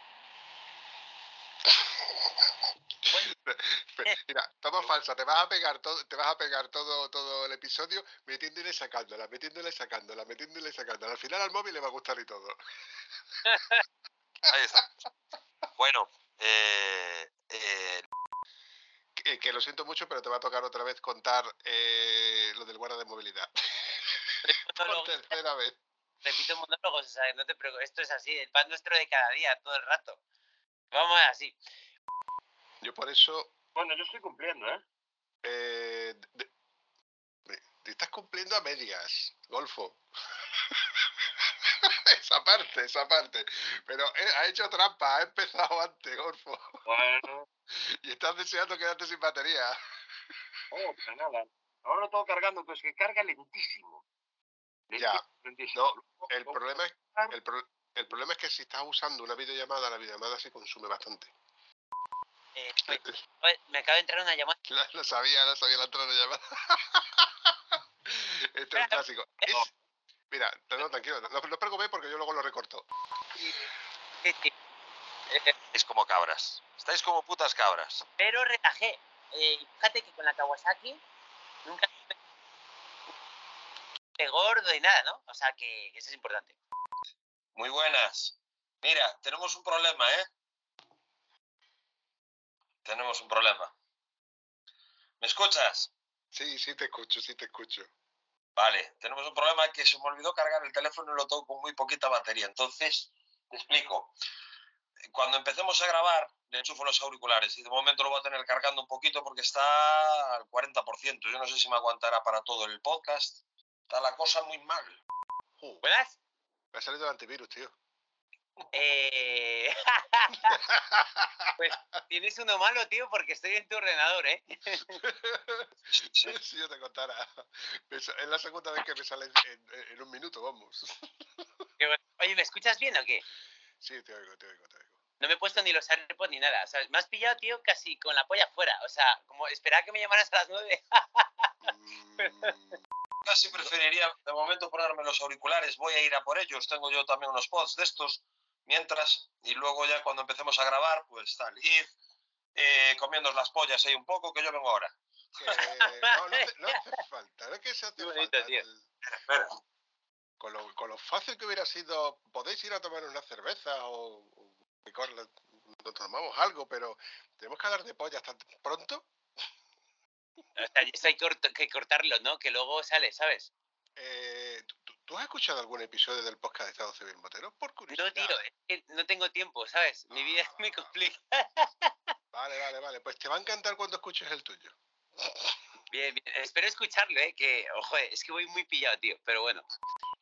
Mira, toma falsa, te vas a pegar todo, te vas a pegar todo, todo el episodio metiéndole y sacándola, metiéndole y sacándola, metiéndole y sacándola. Al final al móvil le va a gustar y todo. Ahí está. Bueno, eh, eh, Que, que lo siento mucho, pero te va a tocar otra vez contar eh, lo del guarda de movilidad. Por tercera vez. repito monólogos, o sea, no te preocupes. Esto es así, el pan nuestro de cada día, todo el rato. Vamos así. Yo por eso bueno, yo estoy cumpliendo, ¿eh? eh, de- de- te estás cumpliendo a medias, Golfo. esa parte, esa parte. Pero eh, ha hecho trampa, ha empezado antes, Golfo. Bueno, Y estás deseando quedarte sin batería. oh, pues nada. Ahora lo tengo cargando, pues que carga lentísimo. Ya, lentísimo. no, El problema, es, el, pro- el problema es que si estás usando una videollamada, la videollamada se consume bastante. Eh, oye, oye, me acaba de entrar una llamada. Lo, lo sabía, lo sabía la entrada de llamada. Esto es un clásico. Es- mira, no, tranquilo, no, no preocupéis porque yo luego lo recorto. Es como cabras. Estáis como putas cabras. Pero relajé. Eh, fíjate que con la Kawasaki Nunca de gordo y nada, ¿no? O sea, que, que eso es importante. Muy buenas. Mira, tenemos un problema, ¿eh? Tenemos un problema. ¿Me escuchas? Sí, sí te escucho, sí te escucho. Vale, tenemos un problema que se me olvidó cargar el teléfono y lo tengo con muy poquita batería. Entonces, te explico. Cuando empecemos a grabar, le enchufo los auriculares y de momento lo voy a tener cargando un poquito porque está al 40%. Yo no sé si me aguantará para todo el podcast. Está la cosa muy mal. Uh, ¿Buenas? Me ha salido el antivirus, tío. Eh... pues tienes uno malo, tío, porque estoy en tu ordenador, ¿eh? si yo te contara. Es la segunda vez que me sale en, un minuto, vamos. Oye, ¿me escuchas bien o qué? Sí, te oigo, te oigo, te oigo. No me he puesto ni los AirPods ni nada. O sea, me has pillado, tío, casi con la polla afuera. O sea, como esperaba que me llamaras a las nueve. Mm, Casi preferiría de momento ponerme los auriculares. Voy a ir a por ellos. Tengo yo también unos pods de estos. Mientras, y luego ya cuando empecemos a grabar, pues tal. Ir eh, comiendo las pollas ahí un poco, que yo vengo ahora. que- no, no, hace- no hace falta, no es que se hace Qué bonito, falta. tío. El- Espera. Con lo, con lo fácil que hubiera sido, podéis ir a tomar una cerveza o, o nos tomamos algo, pero tenemos que hablar de pollas tan pronto. O sea, esto hay que cortarlo, ¿no? Que luego sale, ¿sabes? Eh, ¿tú- has escuchado algún episodio del podcast de Estado Civil Motero? Por curiosidad. No, tío, es que no tengo tiempo, ¿sabes? Mi vida es muy complicada. Vale, vale, vale. Pues te va a encantar cuando escuches el tuyo. Bien, bien. Espero escucharlo, ¿eh? Que, ojo, es que voy muy pillado, tío. Pero bueno.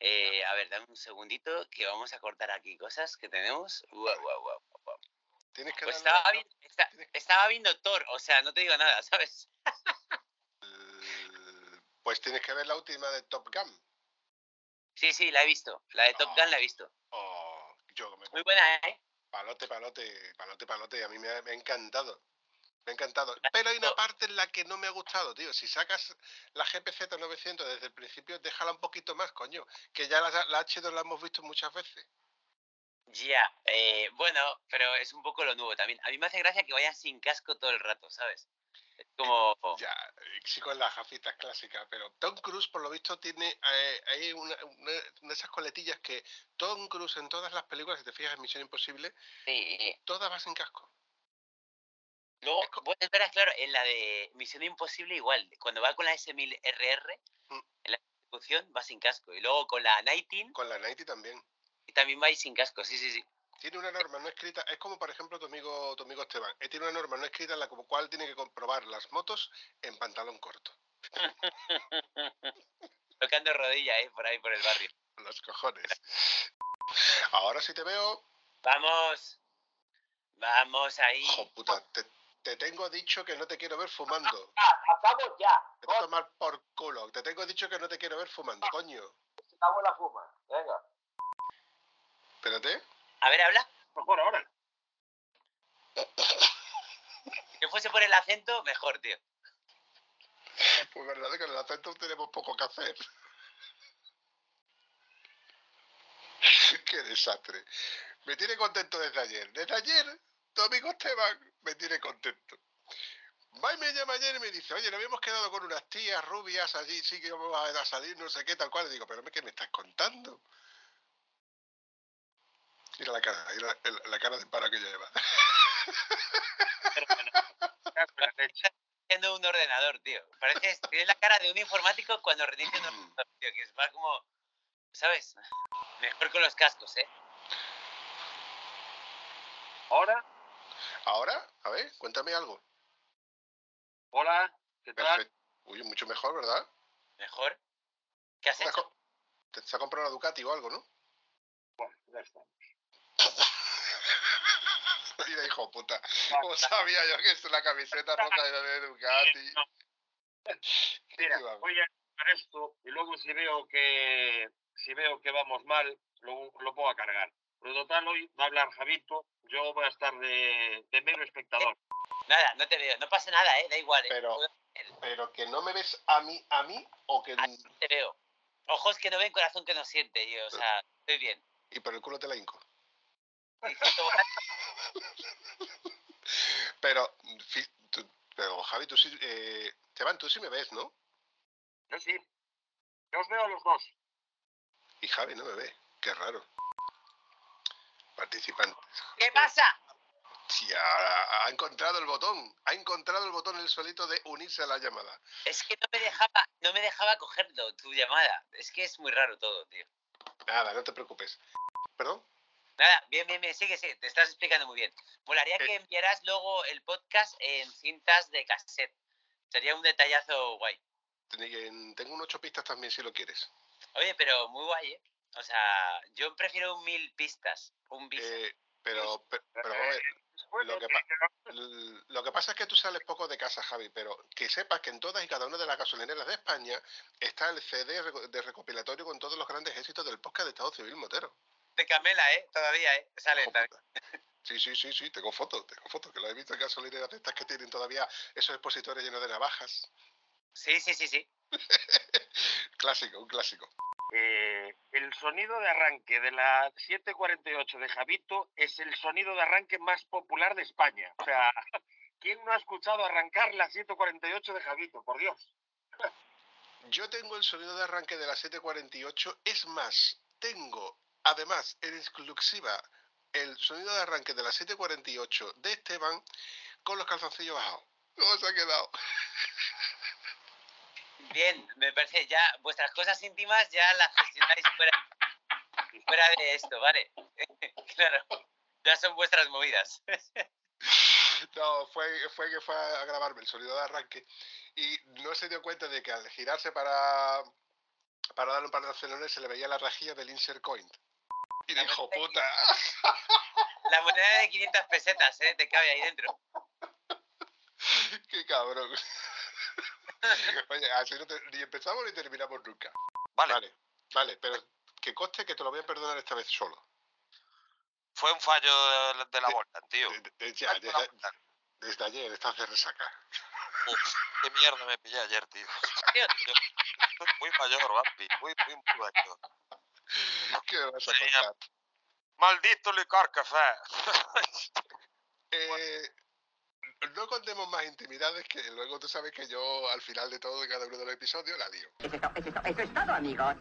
Eh, a ver, dame un segundito que vamos a cortar aquí cosas que tenemos. Guau, guau, guau, guau. Tienes que Pues darle estaba, vi- esta- estaba viendo Thor, o sea, no te digo nada, ¿sabes? Pues tienes que ver la última de Top Gun. Sí, sí, la he visto. La de Top Ah. Gun la he visto. Oh, yo me Muy buena, ¿eh? Palote, palote, palote, palote. A mí me ha, me ha encantado. Me ha encantado. Pero hay una parte en la que no me ha gustado, tío. Si sacas la GPZ 900 desde el principio, déjala un poquito más, coño. Que ya la, la H2 la hemos visto muchas veces. Ya, eh, bueno, pero es un poco lo nuevo también. A mí me hace gracia que vayan sin casco todo el rato, ¿sabes? Es como... Ya, eh, sí con las gafitas clásicas. Pero Tom Cruise, por lo visto, tiene eh, hay una, una- de esas coletillas que Tom Cruise en todas las películas, si te fijas en Misión Imposible, Sí. todas va sin casco. Luego, Es co- bueno, espera, claro, en la de Misión Imposible igual. Cuando va con la S1000RR, Mm. en la ejecución va sin casco. Y luego con la 19 Con la 90 también. también va ahí sin casco, sí, sí, sí. Tiene una norma no escrita, es como por ejemplo tu amigo, tu amigo Esteban, él tiene una norma no escrita en la cual tiene que comprobar las motos en pantalón corto. Tocando rodilla, ¿eh? Por ahí, por el barrio. Los cojones. Ahora sí te veo, Vamos. Vamos ahí. hijo puta, te, te tengo dicho que no te quiero ver fumando. ¡Acabamos ya! Te voy a tomar por culo. Te tengo dicho que no te quiero ver fumando, coño. ¡Acabamos la fuma! Venga. Espérate. A ver, habla. Mejor ahora. Que fuese por el acento, mejor, tío. Pues verdad que con el acento tenemos poco que hacer. Qué desastre. Me tiene contento desde ayer. Desde ayer, tu amigo Esteban me tiene contento. Va y me llama ayer y me dice, oye, nos habíamos quedado con unas tías rubias allí, sí que vamos a salir, no sé qué, tal cual. Y digo, pero ¿qué me estás contando? Mira la cara, mira la, la cara de paro que lleva. Siendo un ordenador, tío. Parece, tienes la cara de un informático cuando reinicia un ordenador, tío. Que va como, ¿sabes? Mejor con los cascos, ¿eh? Ahora, Ahora, a ver, cuéntame algo. hola, ¿qué tal? Perfecto. Uy, mucho mejor, ¿verdad? Mejor. ¿Qué has ¿Te has hecho? te- te has comprado una Ducati o algo, no? Bueno, ya está. Hijo puta. ¿Cómo sabía yo que es la camiseta rota de, Ducati? Mira, voy a hacer esto y luego si veo que si veo que vamos mal, lo, lo puedo cargar. Pero total, hoy va a hablar Javito, yo voy a estar de, de mero espectador. Nada, no te veo. No pasa nada, ¿eh? Da igual, ¿eh? Pero- Pero que no me ves a mí, a mí, o que... A ti te veo. Ojos que no ven, corazón que no siente, yo. O sea, estoy bien. Y por el culo te la hinco. Pero, tú- pero Javi, tú sí... Eh, Esteban, tú sí me ves, ¿no? Yo sí. Yo os veo a los dos. Y Javi no me ve. Qué raro. Participantes. ¿Qué pasa? Sí, ha, ha encontrado el botón. Ha encontrado el botón el solito de unirse a la llamada. Es que no me dejaba, no me dejaba cogerlo, tu llamada. Es que es muy raro todo, tío. Nada, no te preocupes. ¿Perdón? Nada, bien, bien, bien, sigue, sigue, te estás explicando muy bien. Molaría Eh. que enviaras luego el podcast en cintas de cassette. Sería un detallazo guay. Ten- Tengo un ocho pistas también si lo quieres. Oye, pero muy guay, ¿eh? O sea, yo prefiero un mil pistas, un bis. Eh, pero, pero, pero, a ver, Lo que sí, lo que pasa es que tú sales poco de casa, Javi, pero que sepas que en todas y cada una de las gasolineras de España está el CD de recopilatorio con todos los grandes éxitos del podcast de Estado Civil Motero. De Camela, ¿eh? Todavía, ¿eh? Sale Ojo, también. puta. Sí, sí, sí, sí, tengo fotos, tengo fotos, que lo he visto en gasolineras de estas que tienen todavía esos expositores llenos de navajas. Sí, sí, sí, sí. Clásico, un clásico. Eh, el sonido de arranque de la 748 de Javito es el sonido de arranque más popular de España. O sea, ¿quién no ha escuchado arrancar la 748 de Javito? Por Dios. Yo tengo el sonido de arranque de la 748, es más, tengo además en exclusiva el sonido de arranque de la 748 de Esteban con los calzoncillos bajados. ¿Cómo se ha quedado? Bien, me parece ya, vuestras cosas íntimas ya las gestionáis fuera, fuera de esto, ¿vale? claro, ya son vuestras movidas. No, fue, fue que fue a grabarme el sonido de arranque y no se dio cuenta de que al girarse para, para darle un par de acelerones se le veía la rejilla del insert coin. Y La dijo, moneda- puta, La moneda de 500 pesetas, ¿eh? Te cabe ahí dentro. qué cabrón. Oye, así no te- ni empezamos ni terminamos nunca. Vale, Vale, vale, pero que conste que te lo voy a perdonar esta vez solo. fue un fallo de, de la Volta, tío. De- ya, la desde, ayer estás de resaca. Uf, qué mierda me pillé ayer, tío. Tío, muy mayor, Bambi. Muy, muy, muy mayor. ¿Qué me vas a Sí, contar? Maldito licor café. Eh, no contemos más intimidades que luego tú sabes que yo al final de todo de cada uno de los episodios la lío. Eso es todo, eso es todo, eso es todo, amigos.